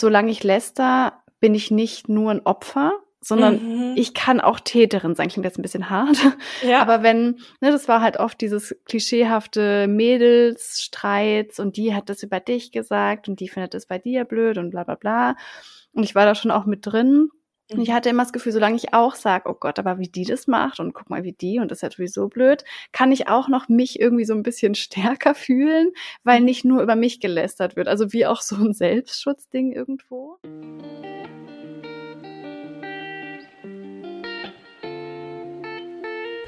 solange ich läster, bin ich nicht nur ein Opfer, sondern mhm. ich kann auch Täterin sein. Klingt jetzt ein bisschen hart. Ja. Aber wenn, ne, das war halt oft dieses klischeehafte Mädelsstreits und die hat das über dich gesagt und die findet das bei dir blöd und bla bla bla. Und ich war da schon auch mit drin. Und ich hatte immer das Gefühl, solange ich auch sage, oh Gott, aber wie die das macht und guck mal, wie die und das ist ja sowieso blöd, kann ich auch noch mich irgendwie so ein bisschen stärker fühlen, weil nicht nur über mich gelästert wird. Also wie auch so ein Selbstschutzding irgendwo.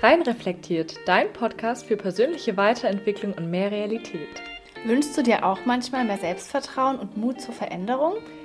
Rein reflektiert, dein Podcast für persönliche Weiterentwicklung und mehr Realität. Wünschst du dir auch manchmal mehr Selbstvertrauen und Mut zur Veränderung?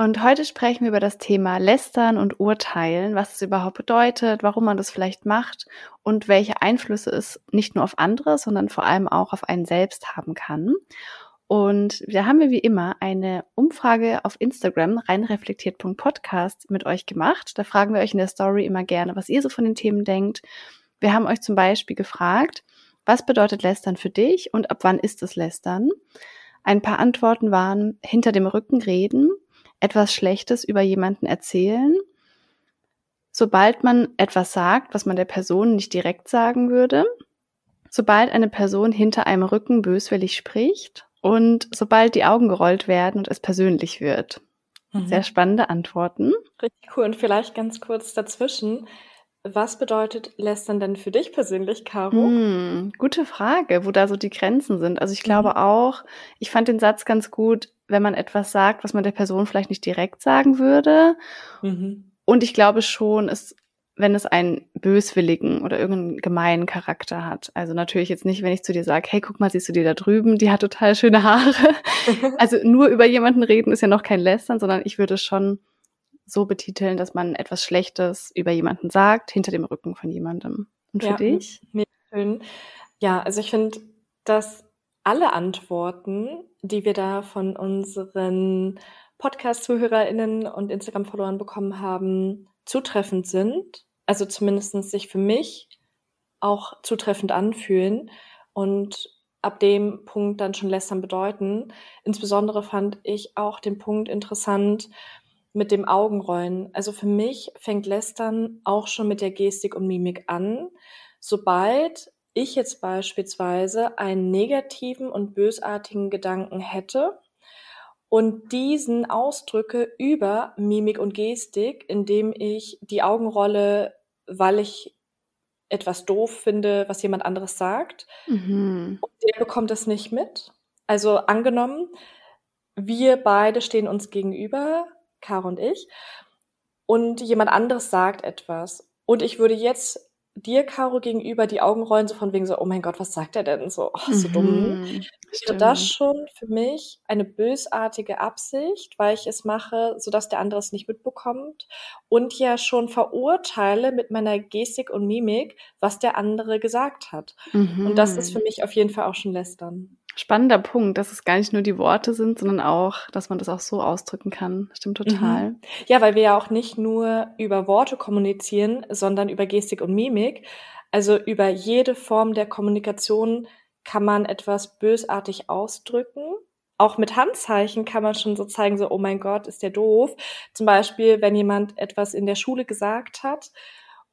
Und heute sprechen wir über das Thema Lästern und Urteilen, was es überhaupt bedeutet, warum man das vielleicht macht und welche Einflüsse es nicht nur auf andere, sondern vor allem auch auf einen selbst haben kann. Und da haben wir wie immer eine Umfrage auf Instagram, reinreflektiert.podcast, mit euch gemacht. Da fragen wir euch in der Story immer gerne, was ihr so von den Themen denkt. Wir haben euch zum Beispiel gefragt, was bedeutet Lästern für dich und ab wann ist es Lästern? Ein paar Antworten waren hinter dem Rücken reden, etwas Schlechtes über jemanden erzählen, sobald man etwas sagt, was man der Person nicht direkt sagen würde, sobald eine Person hinter einem Rücken böswillig spricht und sobald die Augen gerollt werden und es persönlich wird. Mhm. Sehr spannende Antworten. Richtig cool. Und vielleicht ganz kurz dazwischen. Was bedeutet Lästern denn für dich persönlich, Caro? Hm, gute Frage, wo da so die Grenzen sind. Also ich glaube mhm. auch, ich fand den Satz ganz gut, wenn man etwas sagt, was man der Person vielleicht nicht direkt sagen würde. Mhm. Und ich glaube schon, es, wenn es einen böswilligen oder irgendeinen gemeinen Charakter hat. Also natürlich jetzt nicht, wenn ich zu dir sage, hey, guck mal, siehst du die da drüben, die hat total schöne Haare. also nur über jemanden reden ist ja noch kein Lästern, sondern ich würde schon so betiteln, dass man etwas Schlechtes über jemanden sagt, hinter dem Rücken von jemandem. Und für ja, dich? schön. Ja, also ich finde, dass alle Antworten, die wir da von unseren Podcast-ZuhörerInnen und Instagram-Followern bekommen haben, zutreffend sind. Also zumindest sich für mich auch zutreffend anfühlen und ab dem Punkt dann schon lästern bedeuten. Insbesondere fand ich auch den Punkt interessant, mit dem Augenrollen. Also für mich fängt Lästern auch schon mit der Gestik und Mimik an. Sobald ich jetzt beispielsweise einen negativen und bösartigen Gedanken hätte und diesen ausdrücke über Mimik und Gestik, indem ich die Augenrolle, weil ich etwas doof finde, was jemand anderes sagt, mhm. und der bekommt es nicht mit. Also angenommen, wir beide stehen uns gegenüber, Caro und ich, und jemand anderes sagt etwas. Und ich würde jetzt dir, Caro, gegenüber die Augen rollen, so von wegen so, oh mein Gott, was sagt er denn? So, oh, so mhm, dumm. Wäre das schon für mich eine bösartige Absicht, weil ich es mache, sodass der andere es nicht mitbekommt und ja schon verurteile mit meiner Gestik und Mimik, was der andere gesagt hat. Mhm. Und das ist für mhm. mich auf jeden Fall auch schon lästern. Spannender Punkt, dass es gar nicht nur die Worte sind, sondern auch, dass man das auch so ausdrücken kann. Stimmt total. Mhm. Ja, weil wir ja auch nicht nur über Worte kommunizieren, sondern über Gestik und Mimik. Also über jede Form der Kommunikation kann man etwas bösartig ausdrücken. Auch mit Handzeichen kann man schon so zeigen, so, oh mein Gott, ist der doof. Zum Beispiel, wenn jemand etwas in der Schule gesagt hat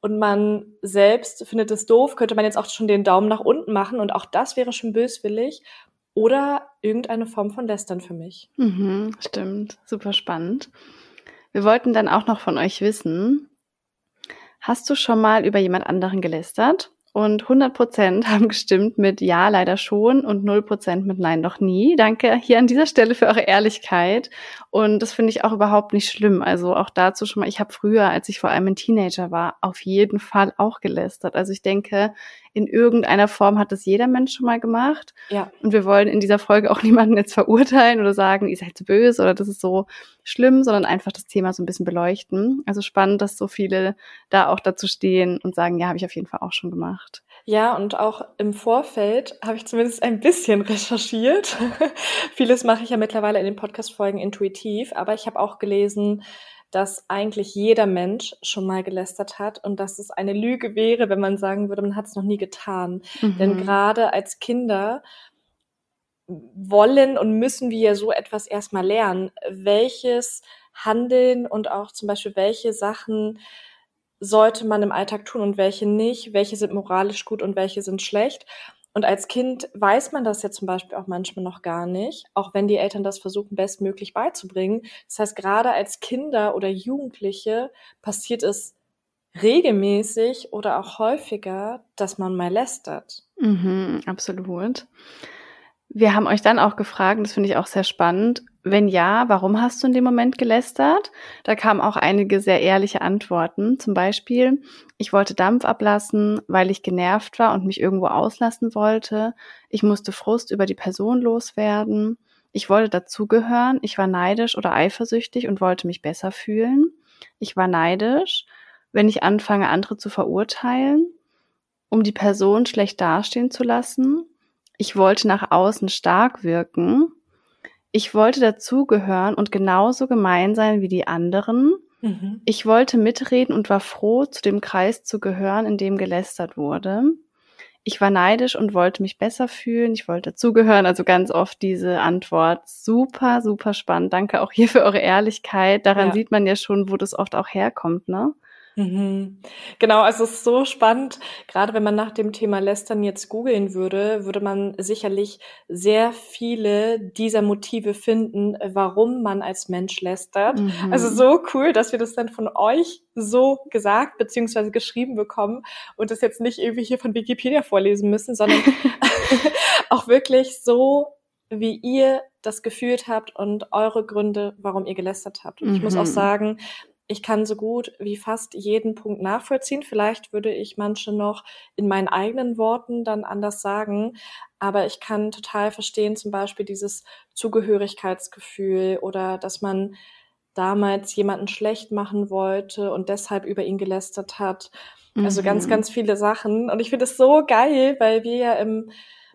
und man selbst findet es doof, könnte man jetzt auch schon den Daumen nach unten machen und auch das wäre schon böswillig oder irgendeine Form von Lästern für mich. Mhm, stimmt, super spannend. Wir wollten dann auch noch von euch wissen, hast du schon mal über jemand anderen gelästert? Und 100 Prozent haben gestimmt mit Ja, leider schon und 0 Prozent mit Nein, noch nie. Danke hier an dieser Stelle für eure Ehrlichkeit. Und das finde ich auch überhaupt nicht schlimm. Also auch dazu schon mal, ich habe früher, als ich vor allem ein Teenager war, auf jeden Fall auch gelästert. Also ich denke, in irgendeiner Form hat das jeder Mensch schon mal gemacht. Ja. Und wir wollen in dieser Folge auch niemanden jetzt verurteilen oder sagen, ihr seid böse oder das ist so schlimm, sondern einfach das Thema so ein bisschen beleuchten. Also spannend, dass so viele da auch dazu stehen und sagen, ja, habe ich auf jeden Fall auch schon gemacht. Ja, und auch im Vorfeld habe ich zumindest ein bisschen recherchiert. Vieles mache ich ja mittlerweile in den Podcast-Folgen intuitiv, aber ich habe auch gelesen, dass eigentlich jeder Mensch schon mal gelästert hat und dass es eine Lüge wäre, wenn man sagen würde, man hat es noch nie getan. Mhm. Denn gerade als Kinder wollen und müssen wir ja so etwas erstmal lernen, welches Handeln und auch zum Beispiel welche Sachen sollte man im Alltag tun und welche nicht, welche sind moralisch gut und welche sind schlecht. Und als Kind weiß man das ja zum Beispiel auch manchmal noch gar nicht, auch wenn die Eltern das versuchen, bestmöglich beizubringen. Das heißt, gerade als Kinder oder Jugendliche passiert es regelmäßig oder auch häufiger, dass man mal lästert. Mhm, absolut. Wir haben euch dann auch gefragt, das finde ich auch sehr spannend, wenn ja, warum hast du in dem Moment gelästert? Da kamen auch einige sehr ehrliche Antworten. Zum Beispiel, ich wollte Dampf ablassen, weil ich genervt war und mich irgendwo auslassen wollte. Ich musste Frust über die Person loswerden. Ich wollte dazugehören. Ich war neidisch oder eifersüchtig und wollte mich besser fühlen. Ich war neidisch, wenn ich anfange, andere zu verurteilen, um die Person schlecht dastehen zu lassen. Ich wollte nach außen stark wirken. Ich wollte dazugehören und genauso gemein sein wie die anderen. Mhm. Ich wollte mitreden und war froh, zu dem Kreis zu gehören, in dem gelästert wurde. Ich war neidisch und wollte mich besser fühlen. Ich wollte dazugehören. Also ganz oft diese Antwort. Super, super spannend. Danke auch hier für eure Ehrlichkeit. Daran ja. sieht man ja schon, wo das oft auch herkommt, ne? Mhm. Genau, also es ist so spannend. Gerade wenn man nach dem Thema Lästern jetzt googeln würde, würde man sicherlich sehr viele dieser Motive finden, warum man als Mensch lästert. Mhm. Also so cool, dass wir das dann von euch so gesagt bzw. geschrieben bekommen und das jetzt nicht irgendwie hier von Wikipedia vorlesen müssen, sondern auch wirklich so, wie ihr das gefühlt habt und eure Gründe, warum ihr gelästert habt. Und ich muss auch mhm. sagen, ich kann so gut wie fast jeden Punkt nachvollziehen. Vielleicht würde ich manche noch in meinen eigenen Worten dann anders sagen, aber ich kann total verstehen, zum Beispiel dieses Zugehörigkeitsgefühl oder dass man damals jemanden schlecht machen wollte und deshalb über ihn gelästert hat. Also mhm. ganz, ganz viele Sachen. Und ich finde es so geil, weil wir ja im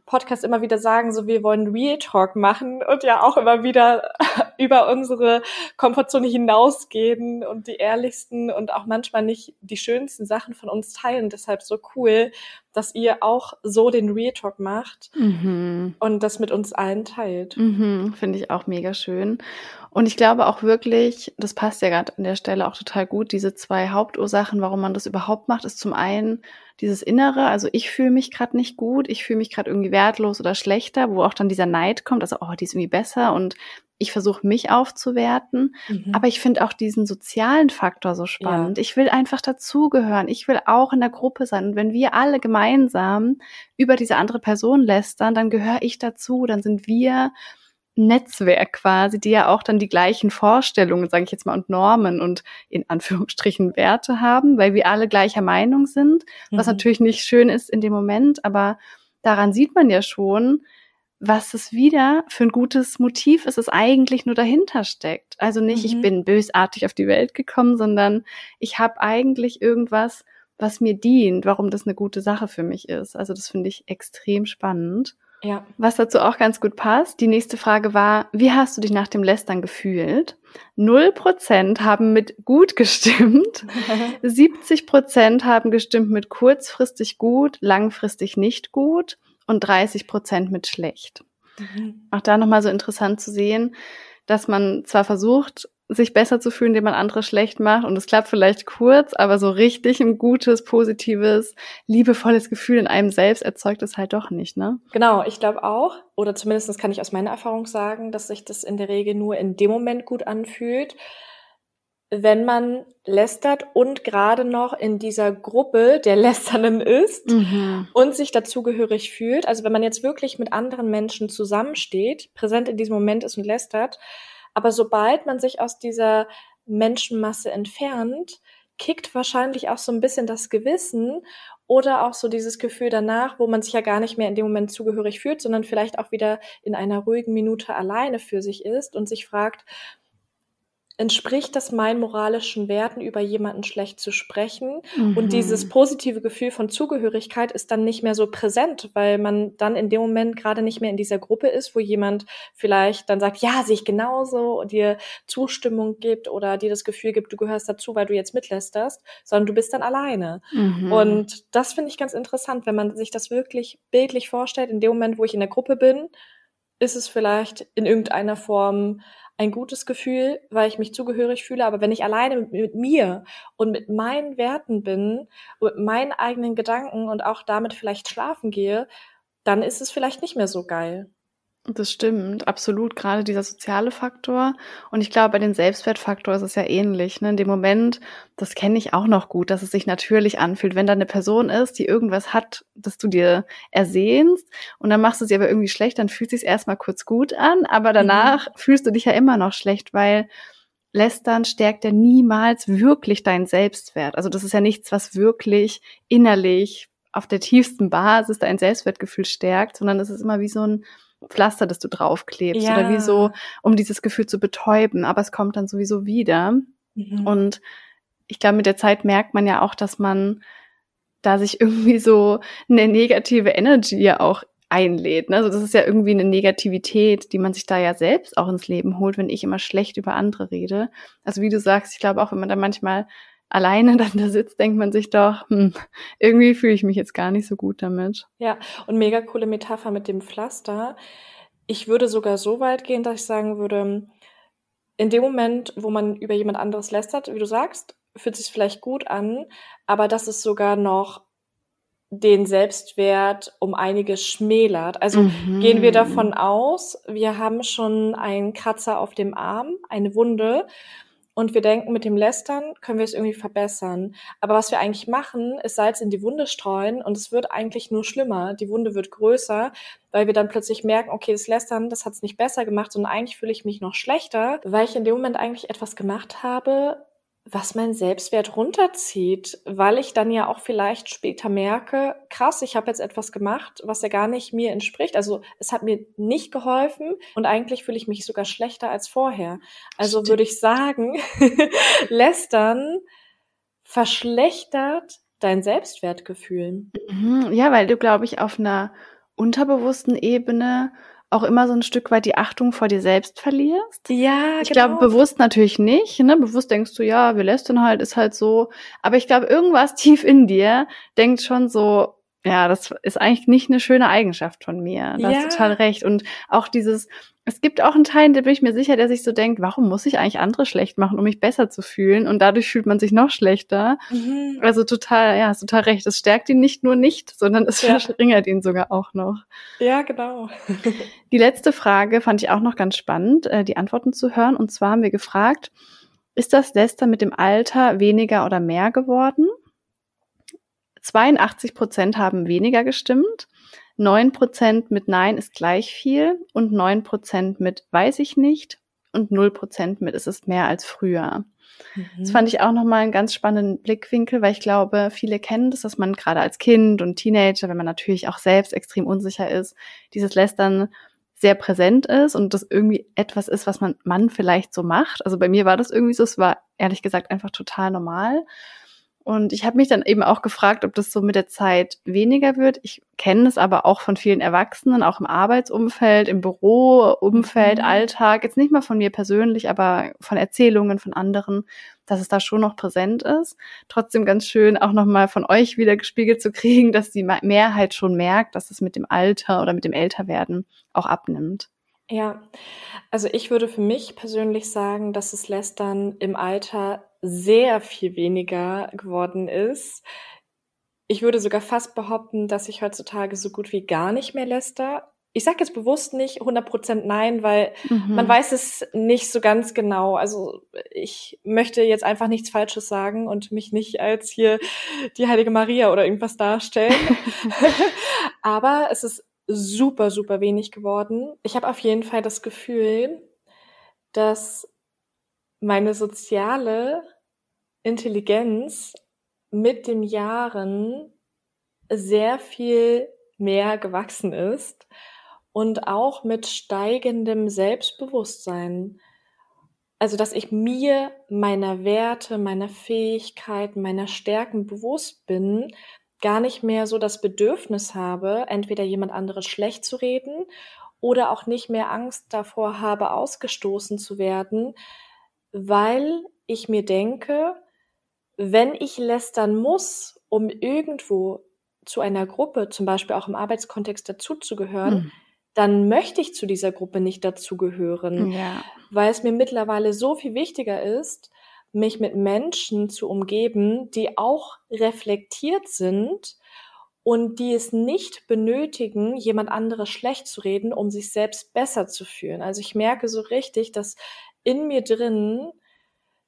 Podcast immer wieder sagen, so wir wollen Real Talk machen und ja auch immer wieder über unsere Komfortzone hinausgehen und die ehrlichsten und auch manchmal nicht die schönsten Sachen von uns teilen. Deshalb so cool, dass ihr auch so den Real Talk macht mhm. und das mit uns allen teilt. Mhm, Finde ich auch mega schön. Und ich glaube auch wirklich, das passt ja gerade an der Stelle auch total gut, diese zwei Hauptursachen, warum man das überhaupt macht, ist zum einen dieses Innere, also ich fühle mich gerade nicht gut, ich fühle mich gerade irgendwie wertlos oder schlechter, wo auch dann dieser Neid kommt, also oh, die ist irgendwie besser und ich versuche mich aufzuwerten, mhm. aber ich finde auch diesen sozialen Faktor so spannend. Ja. Ich will einfach dazugehören, ich will auch in der Gruppe sein und wenn wir alle gemeinsam über diese andere Person lästern, dann gehöre ich dazu, dann sind wir Netzwerk quasi, die ja auch dann die gleichen Vorstellungen, sage ich jetzt mal, und Normen und in Anführungsstrichen Werte haben, weil wir alle gleicher Meinung sind, mhm. was natürlich nicht schön ist in dem Moment, aber daran sieht man ja schon, was es wieder für ein gutes Motiv ist, es eigentlich nur dahinter steckt. Also nicht, mhm. ich bin bösartig auf die Welt gekommen, sondern ich habe eigentlich irgendwas, was mir dient, warum das eine gute Sache für mich ist. Also das finde ich extrem spannend. Ja. Was dazu auch ganz gut passt. Die nächste Frage war, wie hast du dich nach dem Lästern gefühlt? Null Prozent haben mit gut gestimmt. 70 Prozent haben gestimmt mit kurzfristig gut, langfristig nicht gut und 30 Prozent mit schlecht. Mhm. Auch da nochmal so interessant zu sehen, dass man zwar versucht, sich besser zu fühlen, indem man andere schlecht macht. Und es klappt vielleicht kurz, aber so richtig ein gutes, positives, liebevolles Gefühl in einem selbst erzeugt es halt doch nicht, ne? Genau, ich glaube auch, oder zumindest kann ich aus meiner Erfahrung sagen, dass sich das in der Regel nur in dem Moment gut anfühlt, wenn man lästert und gerade noch in dieser Gruppe der Lästernden ist mhm. und sich dazugehörig fühlt. Also wenn man jetzt wirklich mit anderen Menschen zusammensteht, präsent in diesem Moment ist und lästert, aber sobald man sich aus dieser Menschenmasse entfernt, kickt wahrscheinlich auch so ein bisschen das Gewissen oder auch so dieses Gefühl danach, wo man sich ja gar nicht mehr in dem Moment zugehörig fühlt, sondern vielleicht auch wieder in einer ruhigen Minute alleine für sich ist und sich fragt, entspricht das meinen moralischen Werten, über jemanden schlecht zu sprechen. Mhm. Und dieses positive Gefühl von Zugehörigkeit ist dann nicht mehr so präsent, weil man dann in dem Moment gerade nicht mehr in dieser Gruppe ist, wo jemand vielleicht dann sagt, ja, sehe ich genauso und dir Zustimmung gibt oder dir das Gefühl gibt, du gehörst dazu, weil du jetzt mitlästerst, sondern du bist dann alleine. Mhm. Und das finde ich ganz interessant, wenn man sich das wirklich bildlich vorstellt. In dem Moment, wo ich in der Gruppe bin, ist es vielleicht in irgendeiner Form ein gutes Gefühl, weil ich mich zugehörig fühle. Aber wenn ich alleine mit, mit mir und mit meinen Werten bin, und mit meinen eigenen Gedanken und auch damit vielleicht schlafen gehe, dann ist es vielleicht nicht mehr so geil. Das stimmt, absolut. Gerade dieser soziale Faktor. Und ich glaube, bei dem Selbstwertfaktor ist es ja ähnlich. Ne? In dem Moment, das kenne ich auch noch gut, dass es sich natürlich anfühlt, wenn da eine Person ist, die irgendwas hat, das du dir ersehnst und dann machst du sie aber irgendwie schlecht, dann fühlt es sich erstmal kurz gut an, aber mhm. danach mhm. fühlst du dich ja immer noch schlecht, weil Lästern stärkt ja niemals wirklich deinen Selbstwert. Also das ist ja nichts, was wirklich innerlich auf der tiefsten Basis dein Selbstwertgefühl stärkt, sondern es ist immer wie so ein Pflaster, das du draufklebst ja. oder wie so, um dieses Gefühl zu betäuben. Aber es kommt dann sowieso wieder. Mhm. Und ich glaube, mit der Zeit merkt man ja auch, dass man da sich irgendwie so eine negative Energy ja auch einlädt. Ne? Also das ist ja irgendwie eine Negativität, die man sich da ja selbst auch ins Leben holt, wenn ich immer schlecht über andere rede. Also wie du sagst, ich glaube auch, wenn man da manchmal alleine dann da sitzt, denkt man sich doch, hm, irgendwie fühle ich mich jetzt gar nicht so gut damit. Ja, und mega coole Metapher mit dem Pflaster. Ich würde sogar so weit gehen, dass ich sagen würde, in dem Moment, wo man über jemand anderes lästert, wie du sagst, fühlt sich vielleicht gut an, aber das ist sogar noch den Selbstwert um einiges schmälert. Also mhm. gehen wir davon aus, wir haben schon einen Kratzer auf dem Arm, eine Wunde und wir denken, mit dem Lästern können wir es irgendwie verbessern. Aber was wir eigentlich machen, ist Salz in die Wunde streuen und es wird eigentlich nur schlimmer. Die Wunde wird größer, weil wir dann plötzlich merken, okay, das Lästern, das hat es nicht besser gemacht, sondern eigentlich fühle ich mich noch schlechter, weil ich in dem Moment eigentlich etwas gemacht habe, was mein Selbstwert runterzieht, weil ich dann ja auch vielleicht später merke, krass, ich habe jetzt etwas gemacht, was ja gar nicht mir entspricht. Also es hat mir nicht geholfen und eigentlich fühle ich mich sogar schlechter als vorher. Also Stimmt. würde ich sagen, lästern verschlechtert dein Selbstwertgefühl. Mhm. Ja, weil du, glaube ich, auf einer unterbewussten Ebene auch immer so ein Stück weit die Achtung vor dir selbst verlierst. Ja, Ich genau. glaube, bewusst natürlich nicht. Ne? Bewusst denkst du, ja, wir lästern halt, ist halt so. Aber ich glaube, irgendwas tief in dir denkt schon so, ja, das ist eigentlich nicht eine schöne Eigenschaft von mir. Da ja. hast total recht. Und auch dieses, es gibt auch einen Teil, da bin ich mir sicher, der sich so denkt, warum muss ich eigentlich andere schlecht machen, um mich besser zu fühlen? Und dadurch fühlt man sich noch schlechter. Mhm. Also total, ja, hast total recht. Es stärkt ihn nicht nur nicht, sondern es ja. verringert ihn sogar auch noch. Ja, genau. die letzte Frage fand ich auch noch ganz spannend, äh, die Antworten zu hören. Und zwar haben wir gefragt, ist das Läster mit dem Alter weniger oder mehr geworden? 82 Prozent haben weniger gestimmt, 9 Prozent mit Nein ist gleich viel und 9 Prozent mit Weiß ich nicht und 0 Prozent mit Es ist mehr als früher. Mhm. Das fand ich auch nochmal einen ganz spannenden Blickwinkel, weil ich glaube, viele kennen das, dass man gerade als Kind und Teenager, wenn man natürlich auch selbst extrem unsicher ist, dieses Lästern sehr präsent ist und das irgendwie etwas ist, was man, man vielleicht so macht. Also bei mir war das irgendwie so, es war ehrlich gesagt einfach total normal. Und ich habe mich dann eben auch gefragt, ob das so mit der Zeit weniger wird. Ich kenne es aber auch von vielen Erwachsenen, auch im Arbeitsumfeld, im Büroumfeld, mhm. Alltag. Jetzt nicht mal von mir persönlich, aber von Erzählungen von anderen, dass es da schon noch präsent ist. Trotzdem ganz schön auch nochmal von euch wieder gespiegelt zu kriegen, dass die Mehrheit schon merkt, dass es mit dem Alter oder mit dem Älterwerden auch abnimmt. Ja, also ich würde für mich persönlich sagen, dass es Lästern im Alter sehr viel weniger geworden ist. Ich würde sogar fast behaupten, dass ich heutzutage so gut wie gar nicht mehr läster. Ich sage jetzt bewusst nicht 100% nein, weil mhm. man weiß es nicht so ganz genau. Also ich möchte jetzt einfach nichts Falsches sagen und mich nicht als hier die heilige Maria oder irgendwas darstellen. Aber es ist super, super wenig geworden. Ich habe auf jeden Fall das Gefühl, dass meine soziale Intelligenz mit den Jahren sehr viel mehr gewachsen ist und auch mit steigendem Selbstbewusstsein. Also, dass ich mir meiner Werte, meiner Fähigkeiten, meiner Stärken bewusst bin, gar nicht mehr so das Bedürfnis habe, entweder jemand anderes schlecht zu reden oder auch nicht mehr Angst davor habe, ausgestoßen zu werden, weil ich mir denke, wenn ich lästern muss, um irgendwo zu einer Gruppe, zum Beispiel auch im Arbeitskontext dazuzugehören, mhm. dann möchte ich zu dieser Gruppe nicht dazugehören, ja. weil es mir mittlerweile so viel wichtiger ist, mich mit Menschen zu umgeben, die auch reflektiert sind und die es nicht benötigen, jemand anderes schlecht zu reden, um sich selbst besser zu fühlen. Also ich merke so richtig, dass in mir drin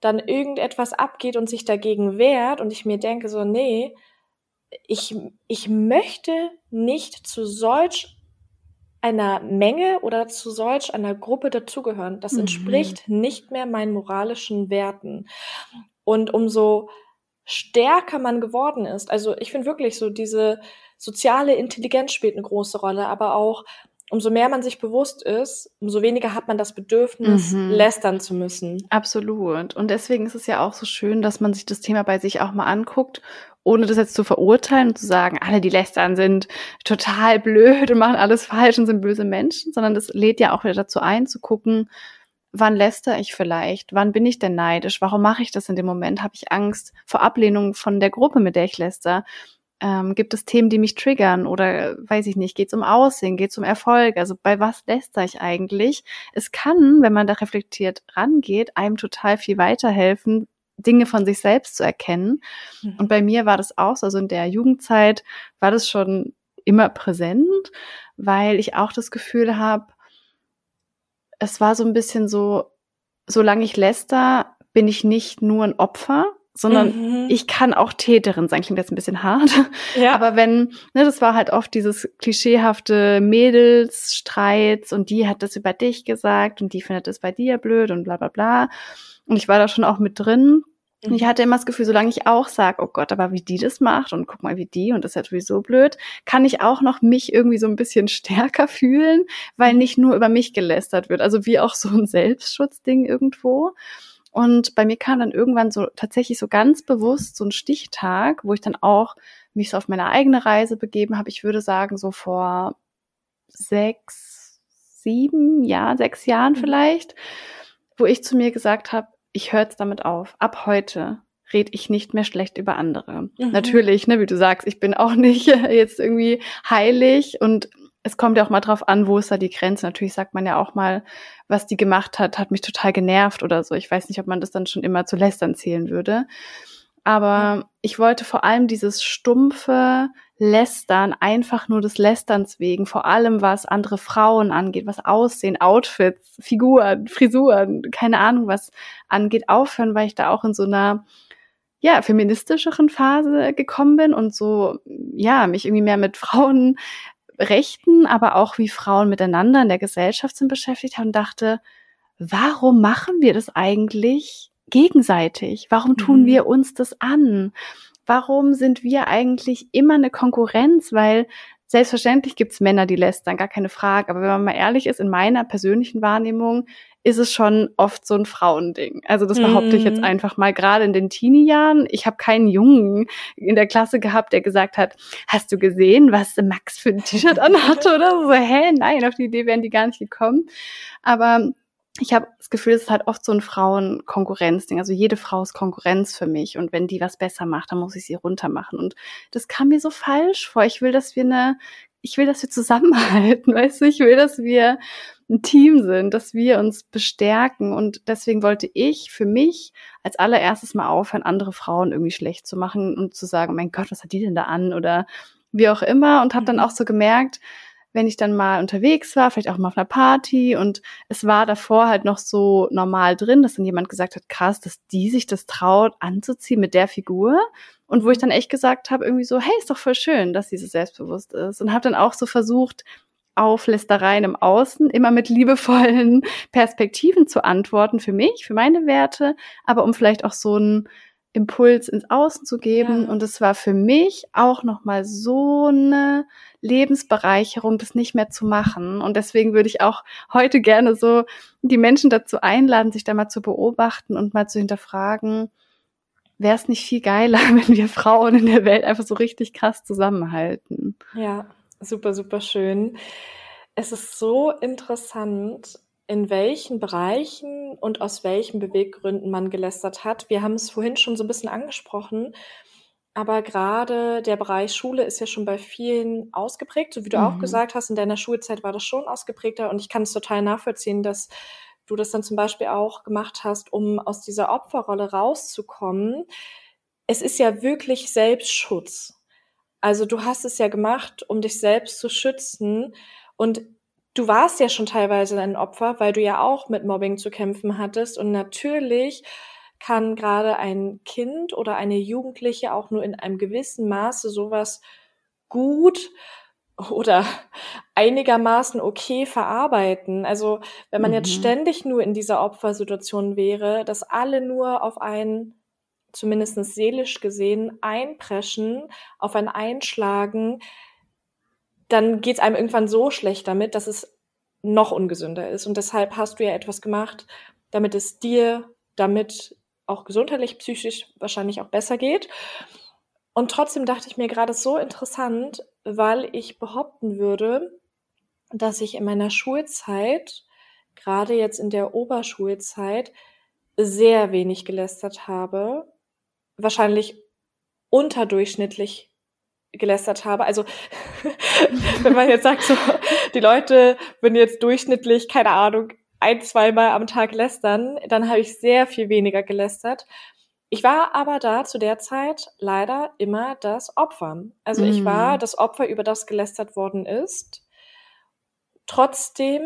dann irgendetwas abgeht und sich dagegen wehrt und ich mir denke so, nee, ich, ich möchte nicht zu solch einer Menge oder zu solch einer Gruppe dazugehören. Das mhm. entspricht nicht mehr meinen moralischen Werten. Und umso stärker man geworden ist, also ich finde wirklich so, diese soziale Intelligenz spielt eine große Rolle, aber auch umso mehr man sich bewusst ist, umso weniger hat man das Bedürfnis, mhm. lästern zu müssen. Absolut. Und deswegen ist es ja auch so schön, dass man sich das Thema bei sich auch mal anguckt ohne das jetzt zu verurteilen und zu sagen, alle, die lästern, sind total blöd und machen alles falsch und sind böse Menschen, sondern das lädt ja auch wieder dazu ein, zu gucken, wann läster ich vielleicht? Wann bin ich denn neidisch? Warum mache ich das in dem Moment? Habe ich Angst vor Ablehnung von der Gruppe, mit der ich läster? Ähm, gibt es Themen, die mich triggern? Oder weiß ich nicht, geht es um Aussehen, geht es um Erfolg? Also bei was läster ich eigentlich? Es kann, wenn man da reflektiert rangeht, einem total viel weiterhelfen, Dinge von sich selbst zu erkennen. Mhm. Und bei mir war das auch so, also in der Jugendzeit war das schon immer präsent, weil ich auch das Gefühl habe, es war so ein bisschen so, solange ich läster, bin ich nicht nur ein Opfer, sondern mhm. ich kann auch Täterin sein. Klingt jetzt ein bisschen hart. Ja. Aber wenn, ne, das war halt oft dieses klischeehafte Mädelsstreits und die hat das über dich gesagt und die findet das bei dir blöd und bla bla bla. Und ich war da schon auch mit drin. Und ich mhm. hatte immer das Gefühl, solange ich auch sage, oh Gott, aber wie die das macht und guck mal, wie die und das ist ja sowieso blöd, kann ich auch noch mich irgendwie so ein bisschen stärker fühlen, weil mhm. nicht nur über mich gelästert wird. Also wie auch so ein Selbstschutzding irgendwo. Und bei mir kam dann irgendwann so tatsächlich so ganz bewusst so ein Stichtag, wo ich dann auch mich so auf meine eigene Reise begeben habe. Ich würde sagen, so vor sechs, sieben, ja, sechs Jahren mhm. vielleicht, wo ich zu mir gesagt habe, ich höre jetzt damit auf. Ab heute rede ich nicht mehr schlecht über andere. Mhm. Natürlich, ne, wie du sagst, ich bin auch nicht jetzt irgendwie heilig und es kommt ja auch mal drauf an, wo ist da die Grenze. Natürlich sagt man ja auch mal, was die gemacht hat, hat mich total genervt oder so. Ich weiß nicht, ob man das dann schon immer zu lästern zählen würde. Aber ich wollte vor allem dieses stumpfe, Lästern, einfach nur des Lästerns wegen, vor allem was andere Frauen angeht, was Aussehen, Outfits, Figuren, Frisuren, keine Ahnung was angeht, aufhören, weil ich da auch in so einer ja, feministischeren Phase gekommen bin und so, ja, mich irgendwie mehr mit Frauenrechten, aber auch wie Frauen miteinander in der Gesellschaft sind beschäftigt habe und dachte, warum machen wir das eigentlich gegenseitig? Warum tun mhm. wir uns das an? Warum sind wir eigentlich immer eine Konkurrenz? Weil selbstverständlich gibt's Männer, die lästern, gar keine Frage. Aber wenn man mal ehrlich ist, in meiner persönlichen Wahrnehmung ist es schon oft so ein Frauending. Also das behaupte ich jetzt mhm. einfach mal, gerade in den Teenie-Jahren. Ich habe keinen Jungen in der Klasse gehabt, der gesagt hat, hast du gesehen, was Max für ein T-Shirt anhatte oder so? Hä? Nein, auf die Idee wären die gar nicht gekommen. Aber ich habe das Gefühl, es ist halt oft so ein Frauen-Konkurrenzding. Also jede Frau ist Konkurrenz für mich. Und wenn die was besser macht, dann muss ich sie runtermachen. Und das kam mir so falsch vor. Ich will, dass wir eine, ich will, dass wir zusammenhalten, weißt du? Ich will, dass wir ein Team sind, dass wir uns bestärken. Und deswegen wollte ich für mich als allererstes mal aufhören, andere Frauen irgendwie schlecht zu machen und zu sagen, mein Gott, was hat die denn da an? Oder wie auch immer. Und habe dann mhm. auch so gemerkt, wenn ich dann mal unterwegs war, vielleicht auch mal auf einer Party und es war davor halt noch so normal drin, dass dann jemand gesagt hat, krass, dass die sich das traut anzuziehen mit der Figur. Und wo ich dann echt gesagt habe, irgendwie so, hey, ist doch voll schön, dass sie so selbstbewusst ist. Und habe dann auch so versucht, auf Lästereien im Außen immer mit liebevollen Perspektiven zu antworten für mich, für meine Werte, aber um vielleicht auch so ein Impuls ins Außen zu geben. Ja. Und es war für mich auch nochmal so eine Lebensbereicherung, das nicht mehr zu machen. Und deswegen würde ich auch heute gerne so die Menschen dazu einladen, sich da mal zu beobachten und mal zu hinterfragen, wäre es nicht viel geiler, wenn wir Frauen in der Welt einfach so richtig krass zusammenhalten. Ja, super, super schön. Es ist so interessant, in welchen Bereichen und aus welchen Beweggründen man gelästert hat. Wir haben es vorhin schon so ein bisschen angesprochen, aber gerade der Bereich Schule ist ja schon bei vielen ausgeprägt, so wie du mhm. auch gesagt hast, in deiner Schulzeit war das schon ausgeprägter und ich kann es total nachvollziehen, dass du das dann zum Beispiel auch gemacht hast, um aus dieser Opferrolle rauszukommen. Es ist ja wirklich Selbstschutz. Also du hast es ja gemacht, um dich selbst zu schützen und du warst ja schon teilweise ein Opfer, weil du ja auch mit Mobbing zu kämpfen hattest. Und natürlich kann gerade ein Kind oder eine Jugendliche auch nur in einem gewissen Maße sowas gut oder einigermaßen okay verarbeiten. Also wenn man mhm. jetzt ständig nur in dieser Opfersituation wäre, dass alle nur auf einen, zumindest seelisch gesehen, einpreschen, auf ein Einschlagen, dann geht es einem irgendwann so schlecht damit, dass es noch ungesünder ist. Und deshalb hast du ja etwas gemacht, damit es dir damit auch gesundheitlich, psychisch wahrscheinlich auch besser geht. Und trotzdem dachte ich mir gerade so interessant, weil ich behaupten würde, dass ich in meiner Schulzeit, gerade jetzt in der Oberschulzeit, sehr wenig gelästert habe. Wahrscheinlich unterdurchschnittlich gelästert habe. Also wenn man jetzt sagt, so, die Leute würden jetzt durchschnittlich, keine Ahnung, ein, zweimal am Tag lästern, dann habe ich sehr viel weniger gelästert. Ich war aber da zu der Zeit leider immer das Opfer. Also mm. ich war mhm. das Opfer, über das gelästert worden ist. Trotzdem